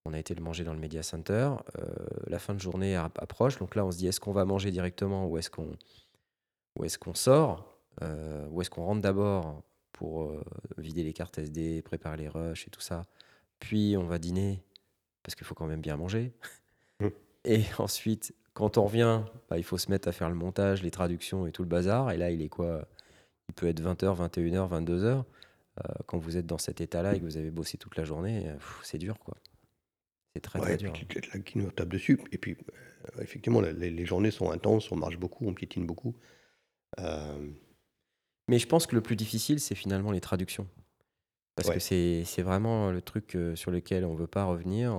on a été le manger dans le media center. Euh, la fin de journée approche, donc là on se dit est-ce qu'on va manger directement ou est-ce qu'on est-ce qu'on sort, Euh, ou est-ce qu'on rentre d'abord pour euh, vider les cartes SD, préparer les rushs et tout ça. Puis on va dîner, parce qu'il faut quand même bien manger? Mm. Et ensuite, quand on revient, bah, il faut se mettre à faire le montage, les traductions et tout le bazar. Et là, il est quoi? Il peut être 20h, 21h, 22h. quand vous êtes dans cet état-là et que vous avez bossé toute la journée, euh, c'est dur, quoi. C'est très, Ouais, très puis dur. là, qui nous tape dessus. Et puis, euh, effectivement, les, les journées sont intenses, on marche beaucoup, on piétine beaucoup. Euh, Mais je pense que le plus difficile, c'est finalement les traductions. Parce Ouais. que c'est vraiment le truc euh, sur lequel on veut pas revenir.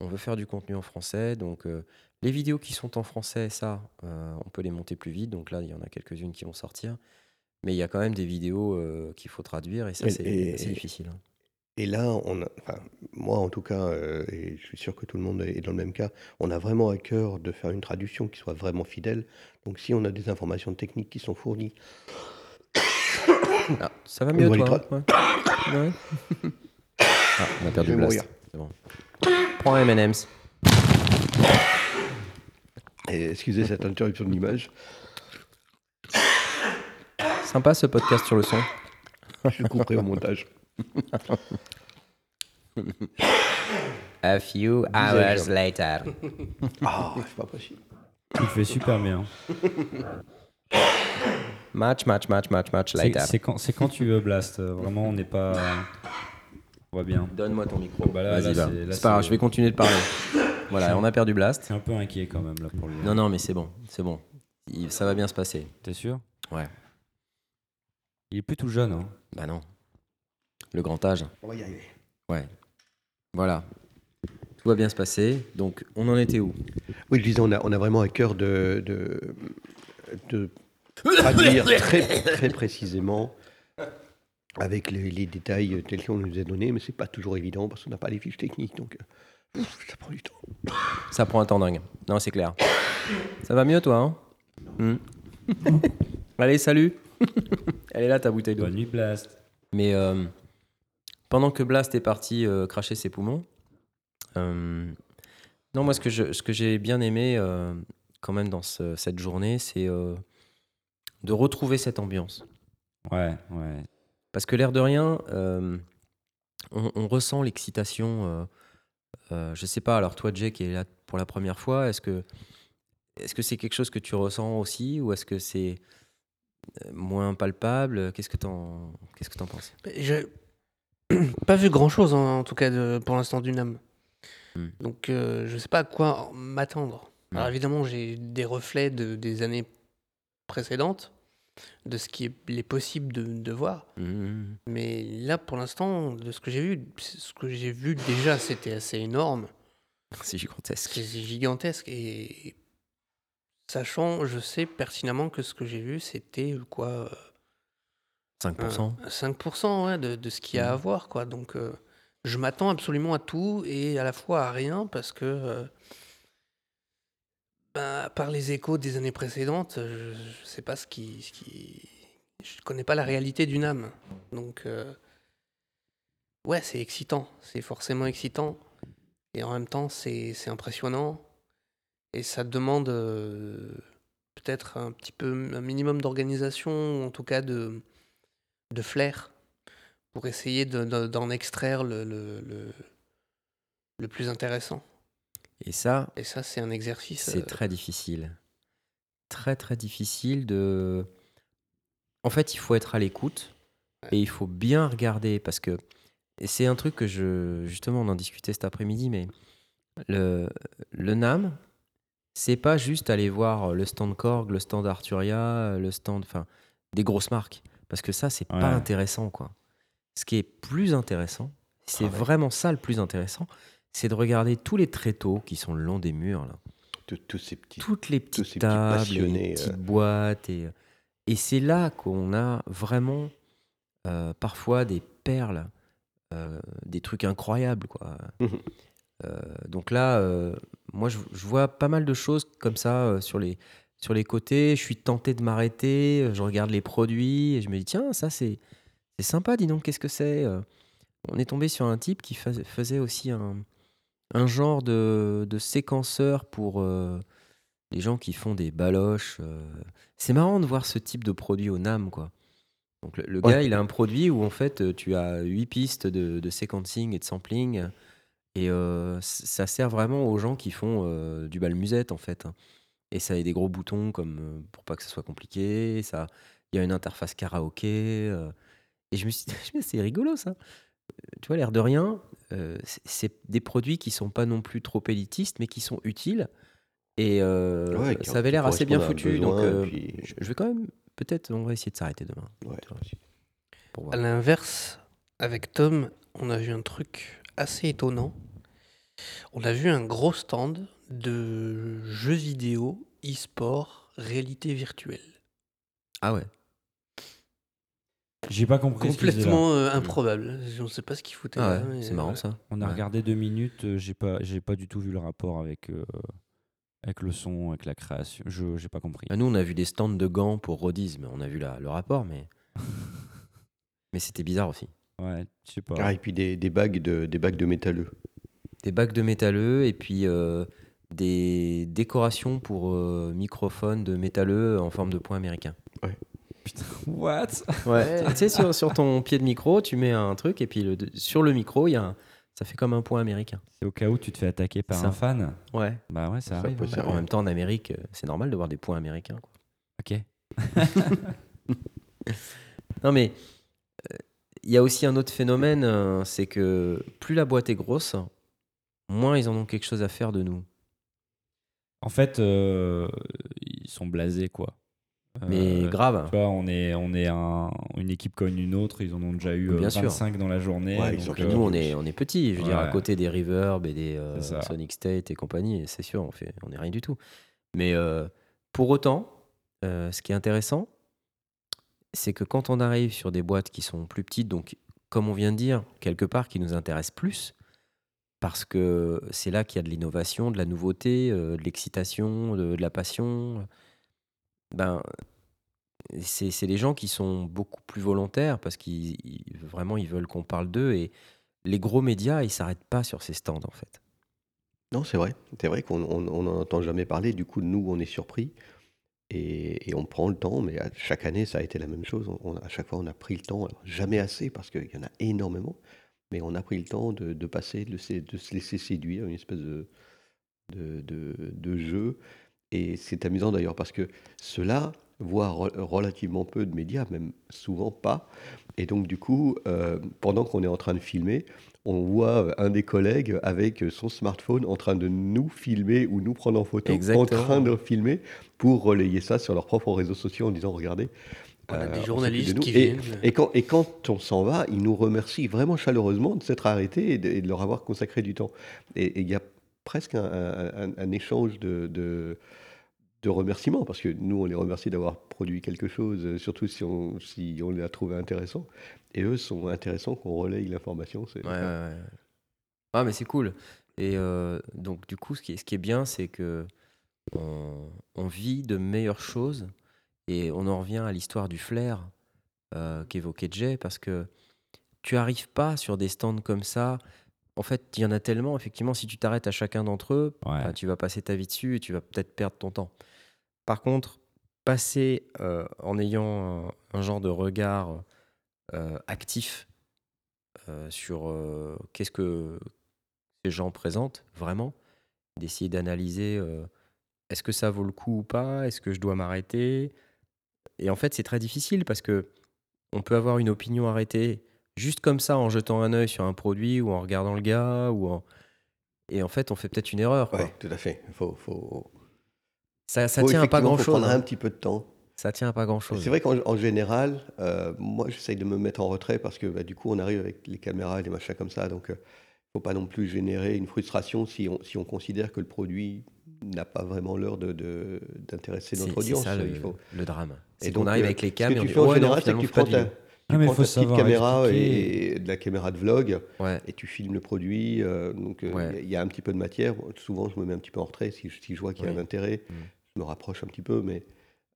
On veut faire du contenu en français. Donc euh, les vidéos qui sont en français, ça, euh, on peut les monter plus vite. Donc là, il y en a quelques-unes qui vont sortir. Mais il y a quand même des vidéos euh, qu'il faut traduire et ça, c'est difficile. hein. Et là, on a, enfin, moi en tout cas, euh, et je suis sûr que tout le monde est dans le même cas, on a vraiment à cœur de faire une traduction qui soit vraiment fidèle. Donc si on a des informations techniques qui sont fournies, Ah, ça va On mieux, les toi hein? Ouais. Ouais. Ah, on a perdu le blast. bon. Prends M&M's. Et excusez cette interruption de l'image, Sympa ce podcast sur le son. je couperai au montage. A few hours later. Ah, c'est pas possible. Tu le fais super bien. Match, match, match, match, match later. c'est quand, tu veux, Blast. Vraiment, on n'est pas. On va bien. Donne-moi ton micro. Bah Vas-y, là, c'est- là, C'est pas grave, je vais continuer de parler. Voilà, on a perdu Blast. C'est un peu inquiet quand même là pour lui. Non, non, mais c'est bon, c'est bon. Il- ça va bien se passer. T'es sûr? Ouais. Il est plus tout jeune. Hein. Bah non. Le grand âge. On va y arriver. Ouais. Voilà. Tout va bien se passer. Donc, on en était où? Oui, je disais, on a, on a vraiment à cœur de, de, de traduire très, très précisément avec les, les détails tels qu'on nous a donnés, mais c'est pas toujours évident parce qu'on n'a pas les fiches techniques, donc euh, ça prend du temps. Ça prend un temps dingue. Non, c'est clair. Ça va mieux, toi hein Hmm. Allez, salut Elle est là, ta bouteille d'eau. Bonne nuit, Blast. Mais euh, pendant que Blast est parti euh, cracher ses poumons, euh, non, moi, ce que, je, ce que j'ai bien aimé euh, quand même dans ce- cette journée, c'est euh, de retrouver cette ambiance. Ouais, ouais. Parce que l'air de rien, euh, on, on ressent l'excitation. Euh, je sais pas, alors toi, Jay, qui est là pour la première fois, est-ce que est-ce que c'est quelque chose que tu ressens aussi ou est-ce que c'est euh, moins palpable? Qu'est-ce que t'en qu'est-ce que t'en penses? J'ai pas vu grand chose en, en tout cas de- pour l'instant du NAM. Hmm. Donc euh, je sais pas à quoi m'attendre. Alors Hmm. évidemment j'ai des reflets de, des années précédentes, de ce qui est, possible de, de voir. Mhm. Mais là pour l'instant, de ce que j'ai vu, ce que j'ai vu déjà c'était assez énorme. C'est gigantesque. C'est gigantesque et sachant, je sais pertinemment que ce que j'ai vu c'était quoi euh, 5%. un- 5% ouais, de, de ce qu'il y a à Mhm. voir. Quoi. Donc, euh, je m'attends absolument à tout et à la fois à rien parce que, euh, bah, par les échos des années précédentes, je ne sais pas ce qui, ce qui. Connais pas la réalité d'une âme. Donc, euh, ouais, c'est excitant. C'est forcément excitant. Et en même temps, c'est impressionnant. Et ça demande euh, peut-être un petit peu un minimum d'organisation, ou en tout cas de, flair, pour essayer de- de- d'en extraire le plus intéressant. Et ça, Et ça, c'est un exercice. c'est euh, très difficile. Très très difficile de. En fait, il faut être à l'écoute et il faut bien regarder parce que et c'est un truc que je justement on en discutait cet après-midi, mais le le Nam, c'est pas juste aller voir le stand Korg, le stand Arturia, le stand, enfin des grosses marques parce que ça c'est pas Ouais. intéressant quoi. Ce qui est plus intéressant, c'est Ah ouais. vraiment ça le plus intéressant, c'est de regarder tous les tréteaux qui sont le long des murs là Tous- tous ces petits. toutes les petites ces petits tables, passionnés, les petites euh. boîtes. Et, et c'est là qu'on a vraiment euh, parfois des perles, euh, des trucs incroyables. Quoi. Euh, donc là, euh, moi, je, je vois pas mal de choses comme ça euh, sur, les, sur les côtés. Je suis tenté de m'arrêter, euh, je regarde les produits et je me dis, tiens, ça c'est c'est sympa, dis donc, qu'est-ce que c'est Euh, On est tombé sur un type qui fais- faisait aussi un, un genre de, de séquenceur pour euh, les gens qui font des baloches. euh. C'est marrant de voir ce type de produit au NAM, quoi. Donc le, le Ouais. gars, il a un produit où en fait euh, tu as huit pistes de, de sequencing et de sampling et euh, c- ça sert vraiment aux gens qui font euh, du bal musette en fait. hein. Et ça a des gros boutons comme euh, pour pas que ce soit compliqué. Ça, il y a une interface karaoké. euh, et je me suis dit, je me suis dit, c'est rigolo ça. Tu vois, l'air de rien, euh, c'est- des produits qui sont pas non plus trop élitistes, mais qui sont utiles. Et euh, Ouais, ça avait l'air assez bien foutu. Donc, besoin, euh, puis- je, je vais quand même, peut-être, on va essayer de s'arrêter demain. Ouais. À l'inverse, avec Tom, on a vu un truc assez étonnant. On a vu un gros stand de jeux vidéo, e-sport, réalité virtuelle. Ah ouais. J'ai pas compris. Complètement euh, improbable. Je ne sais pas ce qu'il foutait Ah ouais, mais c'est marrant voilà. ça. On a Ouais. regardé deux minutes. euh, J'ai pas, j'ai pas du tout vu le rapport avec, euh, avec le son, avec la création. Je, j'ai pas compris. Ah, Nous, on a vu des stands de gants pour rodisme. On a vu la- le rapport, mais. mais c'était bizarre aussi. Ouais, je sais pas. Ah, et puis des, des bagues de, des bagues de métalleux. Des bacs de métalleux et puis euh, des décorations pour euh, microphones de métalleux en forme de point américain. What? Ouais. tu sais, sur, sur ton pied de micro, tu mets un truc et puis le- sur le micro, il y a un- ça fait comme un point américain. C'est au cas où tu te fais attaquer par Ça. un fan. Ouais. Bah ouais, ça, Ça arrive. Bah, en même temps, en Amérique, euh, c'est normal de voir des points américains. quoi. Ok. Non, mais euh, il y a aussi un autre phénomène, euh, c'est que plus la boîte est grosse, moins ils en ont quelque chose à faire de nous. En fait, euh, ils sont blasés quoi. Mais Euh, grave. Tu vois, on est, on est un- une équipe comme une autre. Ils en ont déjà eu euh, Bien sûr. 25 dans la journée. Ouais, donc, euh, nous, on est, on est petits, je veux dire, à côté des Reverb et des euh. Sonic State et compagnie, c'est sûr, on fait, on est rien du tout. Mais euh, pour autant, euh, ce qui est intéressant, c'est que quand on arrive sur des boîtes qui sont plus petites, donc comme on vient de dire, quelque part qui nous intéressent plus, parce que c'est là qu'il y a de l'innovation, de la nouveauté, euh, de l'excitation, de, de la passion. Ben, c'est des gens qui sont beaucoup plus volontaires parce qu'ils ils- vraiment ils veulent qu'on parle d'eux et les gros médias ils s'arrêtent pas sur ces stands en fait. Non, c'est vrai. C'est vrai qu'on on, on n'en entend jamais parler. Du coup, nous, on est surpris. Et, et on prend le temps. Mais à- chaque année, ça a été la même chose. À chaque fois, on a pris le temps. Jamais assez, parce qu'il y en a énormément. Mais on a pris le temps de, de passer, de, de se laisser séduire, une espèce de, de- de jeu. Et c'est amusant d'ailleurs, parce que ceux-là voient re- relativement peu de médias, même souvent pas. Et donc, du coup, euh, pendant qu'on est en train de filmer, on voit un des collègues avec son smartphone en train de nous filmer ou nous prendre en photo, Exactement. en train de filmer pour relayer ça sur leurs propres réseaux sociaux en disant regardez. On a euh, des s'occupe journalistes de qui Et- viennent. Et quand, et quand on s'en va, ils nous remercient vraiment chaleureusement de s'être arrêtés et de, et de leur avoir consacré du temps. Et il y a presque un, un- un- un échange de, de, de remerciements, parce que nous, on les remercie d'avoir produit quelque chose, euh, surtout si on, si on les a trouvés intéressants. Et eux sont intéressants qu'on relaye l'information. Ouais, ouais, ouais. Ah mais c'est cool. Et euh, donc du coup ce qui est, ce qui est bien c'est que on, on vit de meilleures choses et on en revient à l'histoire du flair euh, qu'évoquait Jay parce que tu arrives pas sur des stands comme ça. En fait, il y en a tellement. Effectivement, si tu t'arrêtes à chacun d'entre eux, Ouais. bah, tu vas passer ta vie dessus et tu vas peut-être perdre ton temps. Par contre, passer euh, en ayant un, un genre de regard euh, actif euh, sur qu'est-ce que ces gens présentent vraiment, d'essayer d'analyser est-ce que ça vaut le coup ou pas, est-ce que je dois m'arrêter? Et en fait, c'est très difficile parce que on peut avoir une opinion arrêtée juste comme ça en jetant un œil sur un produit ou en regardant le gars ou en... et en fait on fait peut-être une erreur. Ouais, tout à fait. Faut, faut, Ça, ça faut tient à pas effectivement, grand faut chose. prendre un petit peu de temps. Ça tient à pas grand chose. C'est vrai qu'en en général, euh, moi j'essaye de me mettre en retrait parce que bah, du coup on arrive avec les caméras et les machins comme ça, donc il ne faut pas non plus générer une frustration si on, si on considère que le produit n'a pas vraiment l'heure de- de- d'intéresser C'est notre c'est audience. ça le, il faut- le drame. Et C'est qu'on arrive euh, avec les Ce cam que et on dit en non général, c'est que tu prends ta. Tu Ah, mais prends faut ta petite savoir caméra expliquer. et, de la caméra de vlog Ouais. et tu filmes le produit. euh, donc euh, il Ouais. y, a- il y a un petit peu de matière. Souvent je me mets un petit peu en retrait si, je- si je vois qu'il y a Oui. un intérêt. Mm. Je me rapproche un petit peu, mais,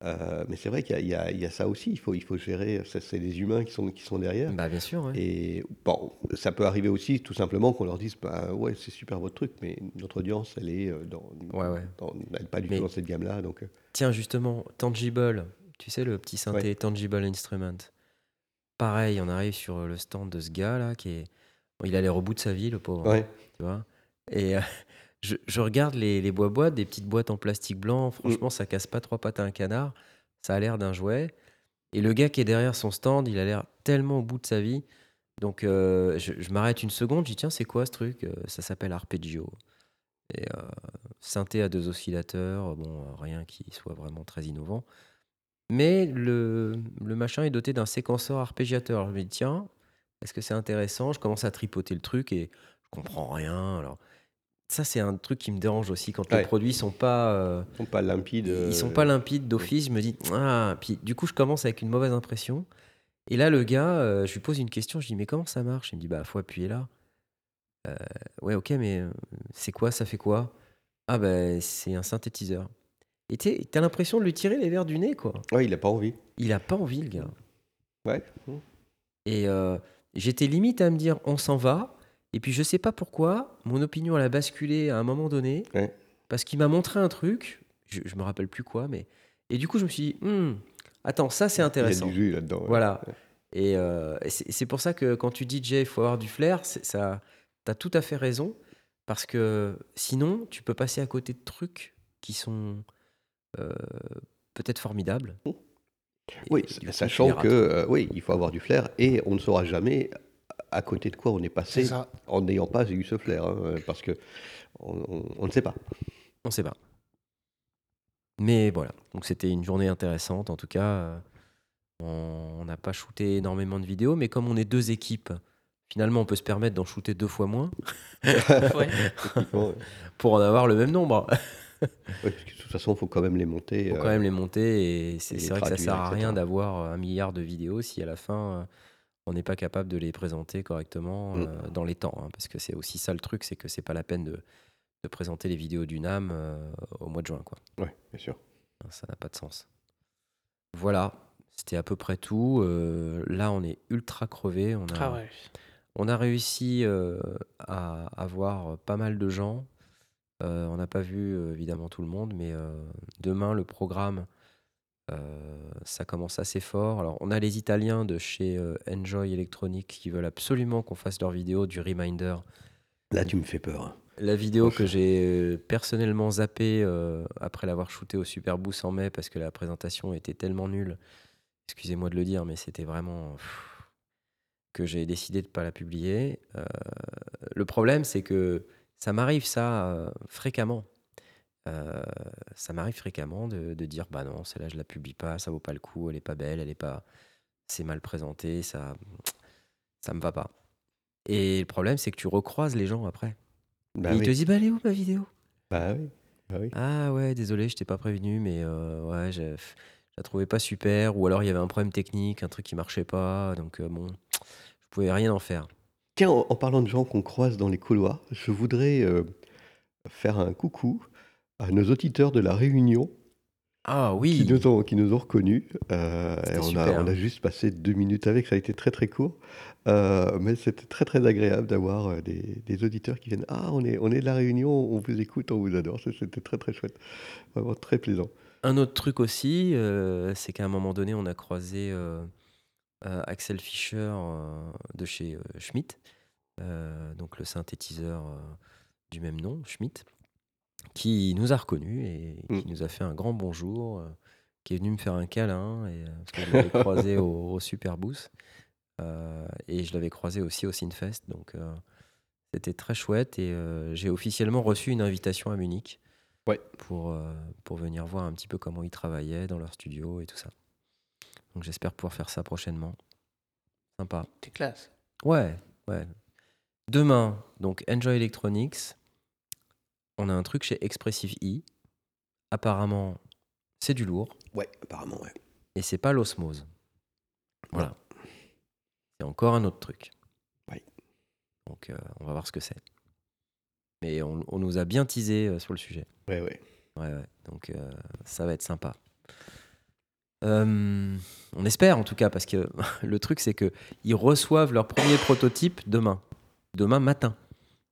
euh, mais c'est vrai qu'il y, a- il y y a ça aussi. Il faut, il faut gérer. C'est les humains qui sont, qui sont derrière. Bah bien sûr. ouais. Et bon, ça peut arriver aussi tout simplement qu'on leur dise bah, Ouais, c'est super votre truc, mais notre audience, elle est dans. Ouais, ouais. dans- elle n'est pas du Mais- tout dans cette gamme-là. Donc, Tiens, justement, Tangible, tu sais, le petit synthé Tangible Instrument. Pareil, on arrive sur le stand de ce gars là qui est. bon, il a l'air au bout de sa vie, le pauvre. Ouais. Tu vois Et euh, je, je regarde les, les bois-boîtes, des petites boîtes en plastique blanc. Franchement, ça casse pas trois pattes à un canard. Ça a l'air d'un jouet. Et le gars qui est derrière son stand, il a l'air tellement au bout de sa vie. Donc euh, je, je m'arrête une seconde, je dis tiens, c'est quoi ce truc Euh, Ça s'appelle Arpeggio. Et euh, synthé à deux oscillateurs, bon, euh, rien qui soit vraiment très innovant. Mais le, le machin est doté d'un séquenceur arpégiateur. Je me dis tiens, est-ce que c'est intéressant? Je commence à tripoter le truc et je comprends rien. Alors ça, c'est un truc qui me dérange aussi quand Ouais. les produits sont pas euh, Ils sont pas limpides. euh, ils sont pas limpides d'office. Je me dis, ah, puis du coup, je commence avec une mauvaise impression. Et là, le gars, euh, je lui pose une question. Je dis, mais comment ça marche? Il me dit, bah, faut appuyer là. Euh, ouais, ok, mais euh, c'est quoi? Ça fait quoi? Ah, ben, c'est un synthétiseur. Et tu as l'impression de lui tirer les verres du nez, quoi. Ouais, il a pas envie. Il a pas envie, le gars. Ouais. Et euh, j'étais limite à me dire, on s'en va. Et puis, je sais pas pourquoi, mon opinion, elle a basculé à un moment donné. Ouais. Parce qu'il m'a montré un truc. Je, je me rappelle plus quoi, mais. Et du coup, je me suis dit, Hmm, attends, ça, c'est Il y a intéressant. du jus là-dedans. ouais. Voilà. Et, euh, et c'est pour ça que quand tu dis, Jay, il faut avoir du flair, ça, tu as tout à fait raison. Parce que sinon, tu peux passer à côté de trucs qui sont peut-être formidables. Et Oui, coup, sachant les que euh, oui, il faut avoir du flair et on ne saura jamais à côté de quoi on est passé en n'ayant pas eu ce flair, hein, parce que on, on- on ne sait pas. On sait pas. Mais voilà, donc c'était une journée intéressante. En tout cas, euh, on n'a pas shooté énormément de vidéos, mais comme on est deux équipes, finalement, on peut se permettre d'en shooter deux fois moins pour en avoir le même nombre. Ouais, parce que de toute façon, il faut quand même les monter. Il faut euh, quand même les monter et c'est vrai que ça sert à rien d'avoir un milliard de vidéos si à la fin euh, on n'est pas capable de les présenter correctement Mm. euh, dans les temps. hein, parce que c'est aussi ça le truc, c'est que c'est pas la peine de, de présenter les vidéos du NAM euh, au mois de juin. Quoi. Ouais, bien sûr. Ça n'a pas de sens. Voilà, c'était à peu près tout. Euh, là, on est ultra crevé. On a, Ah ouais. on a réussi euh, à avoir pas mal de gens. Euh, on n'a pas vu euh, évidemment tout le monde, mais euh, demain, le programme, ça commence assez fort. Alors, on a les Italiens de chez Enjoy Electronic qui veulent absolument qu'on fasse leur vidéo du Reminder. Là, tu me fais peur. hein. La vidéo que j'ai personnellement zappée après l'avoir shootée au Super Boost en mai parce que la présentation était tellement nulle. Excusez-moi de le dire, mais c'était vraiment pff, que j'ai décidé de ne pas la publier. Le problème, c'est que ça m'arrive ça euh, fréquemment. Euh, ça m'arrive fréquemment de, de dire bah non, celle-là je la publie pas, ça vaut pas le coup, elle est pas belle, elle est pas, c'est mal présenté, ça, ça me va pas. Et le problème, c'est que tu recroises les gens après. Bah Et il oui. te dit, bah, elle est où ma vidéo? Bah oui. Bah oui. Ah ouais, désolé, je t'ai pas prévenu, mais euh, ouais, je, je la trouvais pas super. Ou alors il y avait un problème technique, un truc qui marchait pas. Donc euh, bon, je pouvais rien en faire. Tiens, en, en parlant de gens qu'on croise dans les couloirs, je voudrais euh, faire un coucou à nos auditeurs de la Réunion Ah qui oui, nous ont, qui nous ont reconnus. Euh, C'était on, a, super. a juste passé deux minutes avec, ça a été très très court. Euh, mais c'était très très agréable d'avoir euh, des, des auditeurs qui viennent Ah, on est, on est de la Réunion, on vous écoute, on vous adore. Ça, C'était très très chouette. Vraiment très plaisant. un autre truc aussi, euh, c'est qu'à un moment donné, on a croisé euh, euh, Axel Fischer euh, de chez euh, Schmitt, euh, donc le synthétiseur du même nom, Schmitt, qui nous a reconnus et qui Mm. nous a fait un grand bonjour, qui est venu me faire un câlin, et, parce que je l'avais croisé au, au Super Boost, euh, et je l'avais croisé aussi au Sinfest, donc c'était très chouette, et j'ai officiellement reçu une invitation à Munich Ouais. pour, euh, pour venir voir un petit peu comment ils travaillaient dans leur studio et tout ça. Donc j'espère pouvoir faire ça prochainement. Sympa. T'es classe. Ouais, ouais. Demain, donc Enjoy Electronics, on a un truc chez Expressive E. Apparemment, c'est du lourd Ouais, apparemment, ouais. et c'est pas l'osmose. Voilà. C'est encore un autre truc. Oui. Donc euh, on va voir ce que c'est. Mais on, on nous a bien teasé euh, sur le sujet. Ouais, ouais. Ouais, ouais. Donc euh, ça va être sympa. Euh, on espère en tout cas, parce que le truc c'est que ils reçoivent leur premier prototype demain. Demain matin.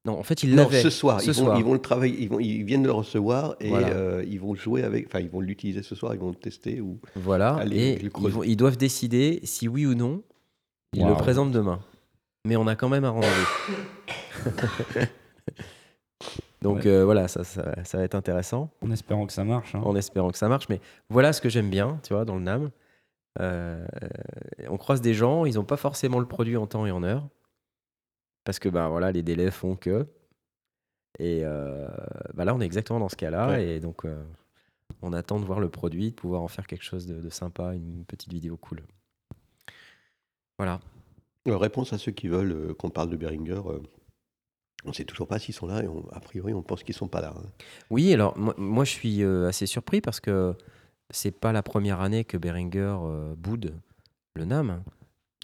Non, en fait, ils l'avaient. ce soir, Ce ils, vont, soir. ils vont le travailler, ils, vont, ils viennent de le recevoir et Voilà. euh, ils vont jouer avec, enfin ils vont l'utiliser ce soir, ils vont le tester ou Voilà. Allez, et le ils, vont- ils doivent décider si oui ou non Il le Waouh. présente demain. Mais on a quand même un rendez-vous. Donc Ouais. euh, voilà, ça, ça, ça va être intéressant, En espérant que ça marche. hein. en espérant que ça marche. Mais voilà ce que j'aime bien, tu vois, dans le NAM. Euh, on croise des gens, ils n'ont pas forcément le produit en temps et en heure. Parce que ben, voilà, les délais font que. Et euh, bah là, on est exactement dans ce cas-là. Ouais. Et donc, euh, on attend de voir le produit, de pouvoir en faire quelque chose de, de sympa, une petite vidéo cool. Voilà. Euh, Réponse à ceux qui veulent euh, qu'on parle de Behringer. On ne sait toujours pas s'ils sont là et on- a priori on pense qu'ils sont pas là. hein. Oui, alors moi, moi, je suis euh, assez surpris parce que c'est pas la première année que Behringer euh, boude le NAM.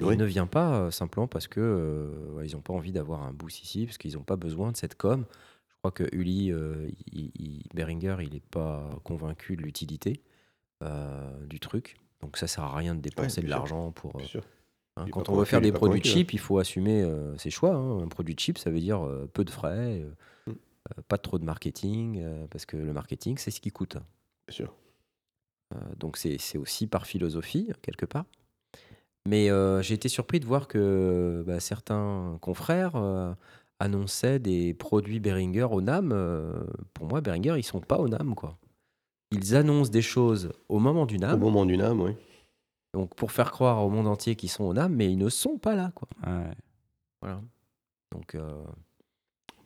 Il Oui. ne vient pas euh, simplement parce que ils n'ont pas envie d'avoir un boost ici, parce qu'ils n'ont pas besoin de cette com. Je crois que Uli, euh, il- il- Behringer, il n'est pas convaincu de l'utilité du truc. Donc ça sert à rien de dépenser de l'argent pour. Hein, quand on veut faire des produits hein. cheap, il faut assumer euh, ses choix. hein. Un produit cheap, ça veut dire euh, peu de frais, euh, Mm. pas trop de marketing, parce que le marketing, c'est ce qui coûte. Bien sûr. Donc c'est aussi par philosophie, quelque part. Mais j'ai été surpris de voir que bah, certains confrères annonçaient des produits Behringer au NAM. Pour moi, Behringer, ils sont pas au NAM. Quoi. Ils annoncent des choses au moment du Au NAM, moment du NAM, oui. Donc pour faire croire au monde entier qu'ils sont au NAM, mais ils ne sont pas là. Quoi. Ouais. Voilà. Donc, euh,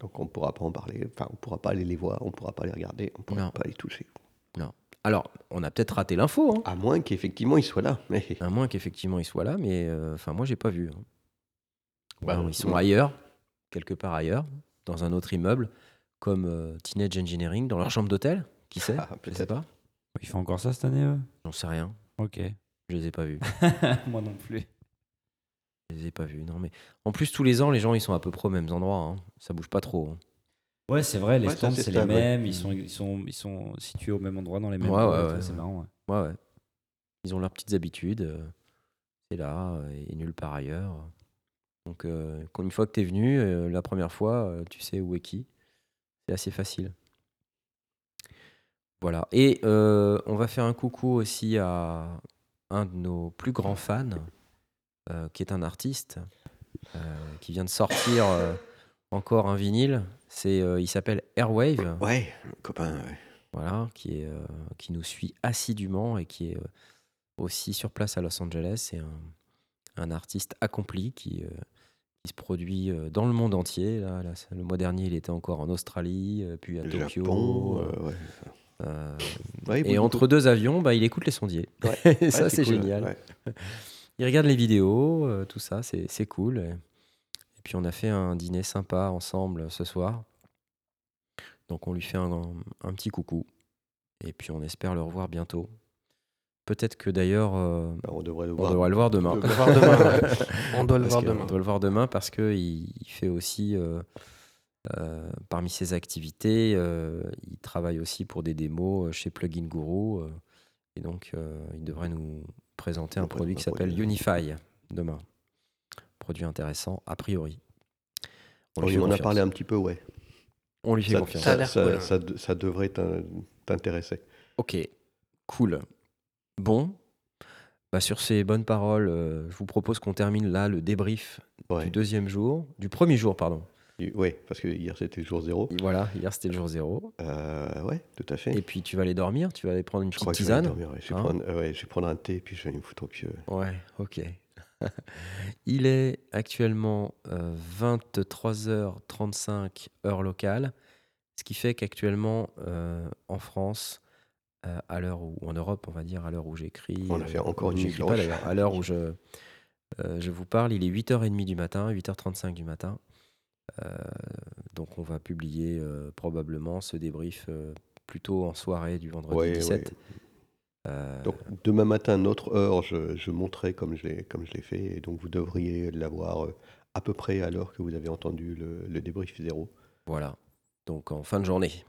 Donc on ne pourra pas en parler. Enfin, on ne pourra pas aller les voir, on ne pourra pas les regarder, on ne pourra Non. pas les toucher. alors, on a peut-être raté l'info, hein, À moins qu'effectivement ils soient là. Mais à moins qu'effectivement ils soient là, mais euh, enfin moi, j'ai pas vu. hein. Bah, Alors, ils sont non. ailleurs, quelque part ailleurs, dans un autre immeuble, comme euh, Teenage Engineering, dans leur chambre d'hôtel. Qui sait Ah, Je sais pas. Ils font encore ça cette année, eux? J'en sais rien. Ok. Je les ai pas vus. Moi non plus. Je les ai pas vus. Non, mais en plus tous les ans, les gens ils sont à peu près aux mêmes endroits. hein. Ça bouge pas trop. hein. Ouais, c'est vrai, les Ouais, ça, stands c'est c'est les stable, ouais. mêmes, ils, sont, ils, sont, ils sont situés au même endroit dans les mêmes Ouais, ouais, ouais, c'est ouais. marrant. ouais. Ouais, ouais. Ils ont leurs petites habitudes. euh, c'est là euh, et nulle part ailleurs. Donc euh, quand- une fois que tu es venu, euh, la première fois, euh, tu sais où est qui. C'est assez facile. Voilà. Et euh, on va faire un coucou aussi à un de nos plus grands fans, euh, qui est un artiste, euh, qui vient de sortir euh, encore un vinyle. C'est, il s'appelle Airwave. Ouais, copain. ouais. Voilà, qui, est, qui nous suit assidûment et qui est aussi sur place à Los Angeles. C'est un, un artiste accompli qui, qui se produit dans le monde entier. Là, là, le mois dernier, il était encore en Australie, puis à Le Tokyo. Japon. ouais. Euh, Ouais, et entre deux avions, bah, il écoute les sondiers. Ouais. Et beaucoup. ça, Ouais, c'est cool, génial. ouais. Il regarde les vidéos, euh, tout ça, c'est cool. Et, et puis on a fait un dîner sympa ensemble ce soir. Donc on lui fait un, un petit coucou. Et puis on espère le revoir bientôt. Peut-être que d'ailleurs, euh, Bah, on devrait le on voir. devra le voir demain. On le voir demain, ouais. On doit le Parce voir que demain. On doit le voir demain parce qu'il il fait aussi, euh, parmi ses activités, euh, il travaille aussi pour des démos euh, chez Plugin Guru. euh, et donc, euh, il devrait nous présenter un produit qui un s'appelle produit. Unify demain. Produit intéressant, a priori. On On, lui fait en a confiance. parlé un petit peu, ouais. On lui fait Ça, confiance. Ça a ça, l'air ça- cool, hein. ça de- ça devrait t'in- t'intéresser. Ok, cool. Bon, bah, sur ces bonnes paroles, euh, je vous propose qu'on termine là le débrief Ouais. du deuxième jour, du premier jour, pardon. Ouais, parce que hier c'était le jour zéro. Voilà, hier c'était le jour zéro. Euh, ouais, tout à fait. Et puis tu vas aller dormir, tu vas aller prendre une je petite crois que je vais aller dormir, ouais. Je vais, hein. prendre, euh, ouais, je vais prendre un thé puis je vais me foutre au pieu. Ouais, ok. Il est actuellement euh, 23h35 heure locale, ce qui fait qu'actuellement euh, en France, euh, à l'heure où en Europe, on va dire à l'heure où j'écris, On a fait encore une nuit pas d'ailleurs, à l'heure où je euh, je vous parle, il est 8h30 du matin, 8h35 du matin. Euh, donc on va publier euh, probablement ce débrief euh, plutôt en soirée du vendredi Ouais, 17. ouais. Euh, Donc demain matin, notre heure, je, je monterai comme je l'ai comme je l'ai fait. Et donc vous devriez l'avoir à peu près à l'heure que vous avez entendu le, le débrief zéro. Voilà, donc en fin de journée.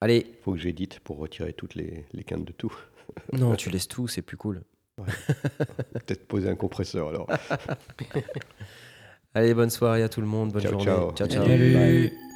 Allez, Il faut que j'édite pour retirer toutes les, les quintes de tout. non, tu laisses tout, c'est plus cool. Peut-être poser un compresseur alors. Allez, bonne soirée à tout le monde, bonne Ciao, journée. ciao. ciao. ciao. Bye.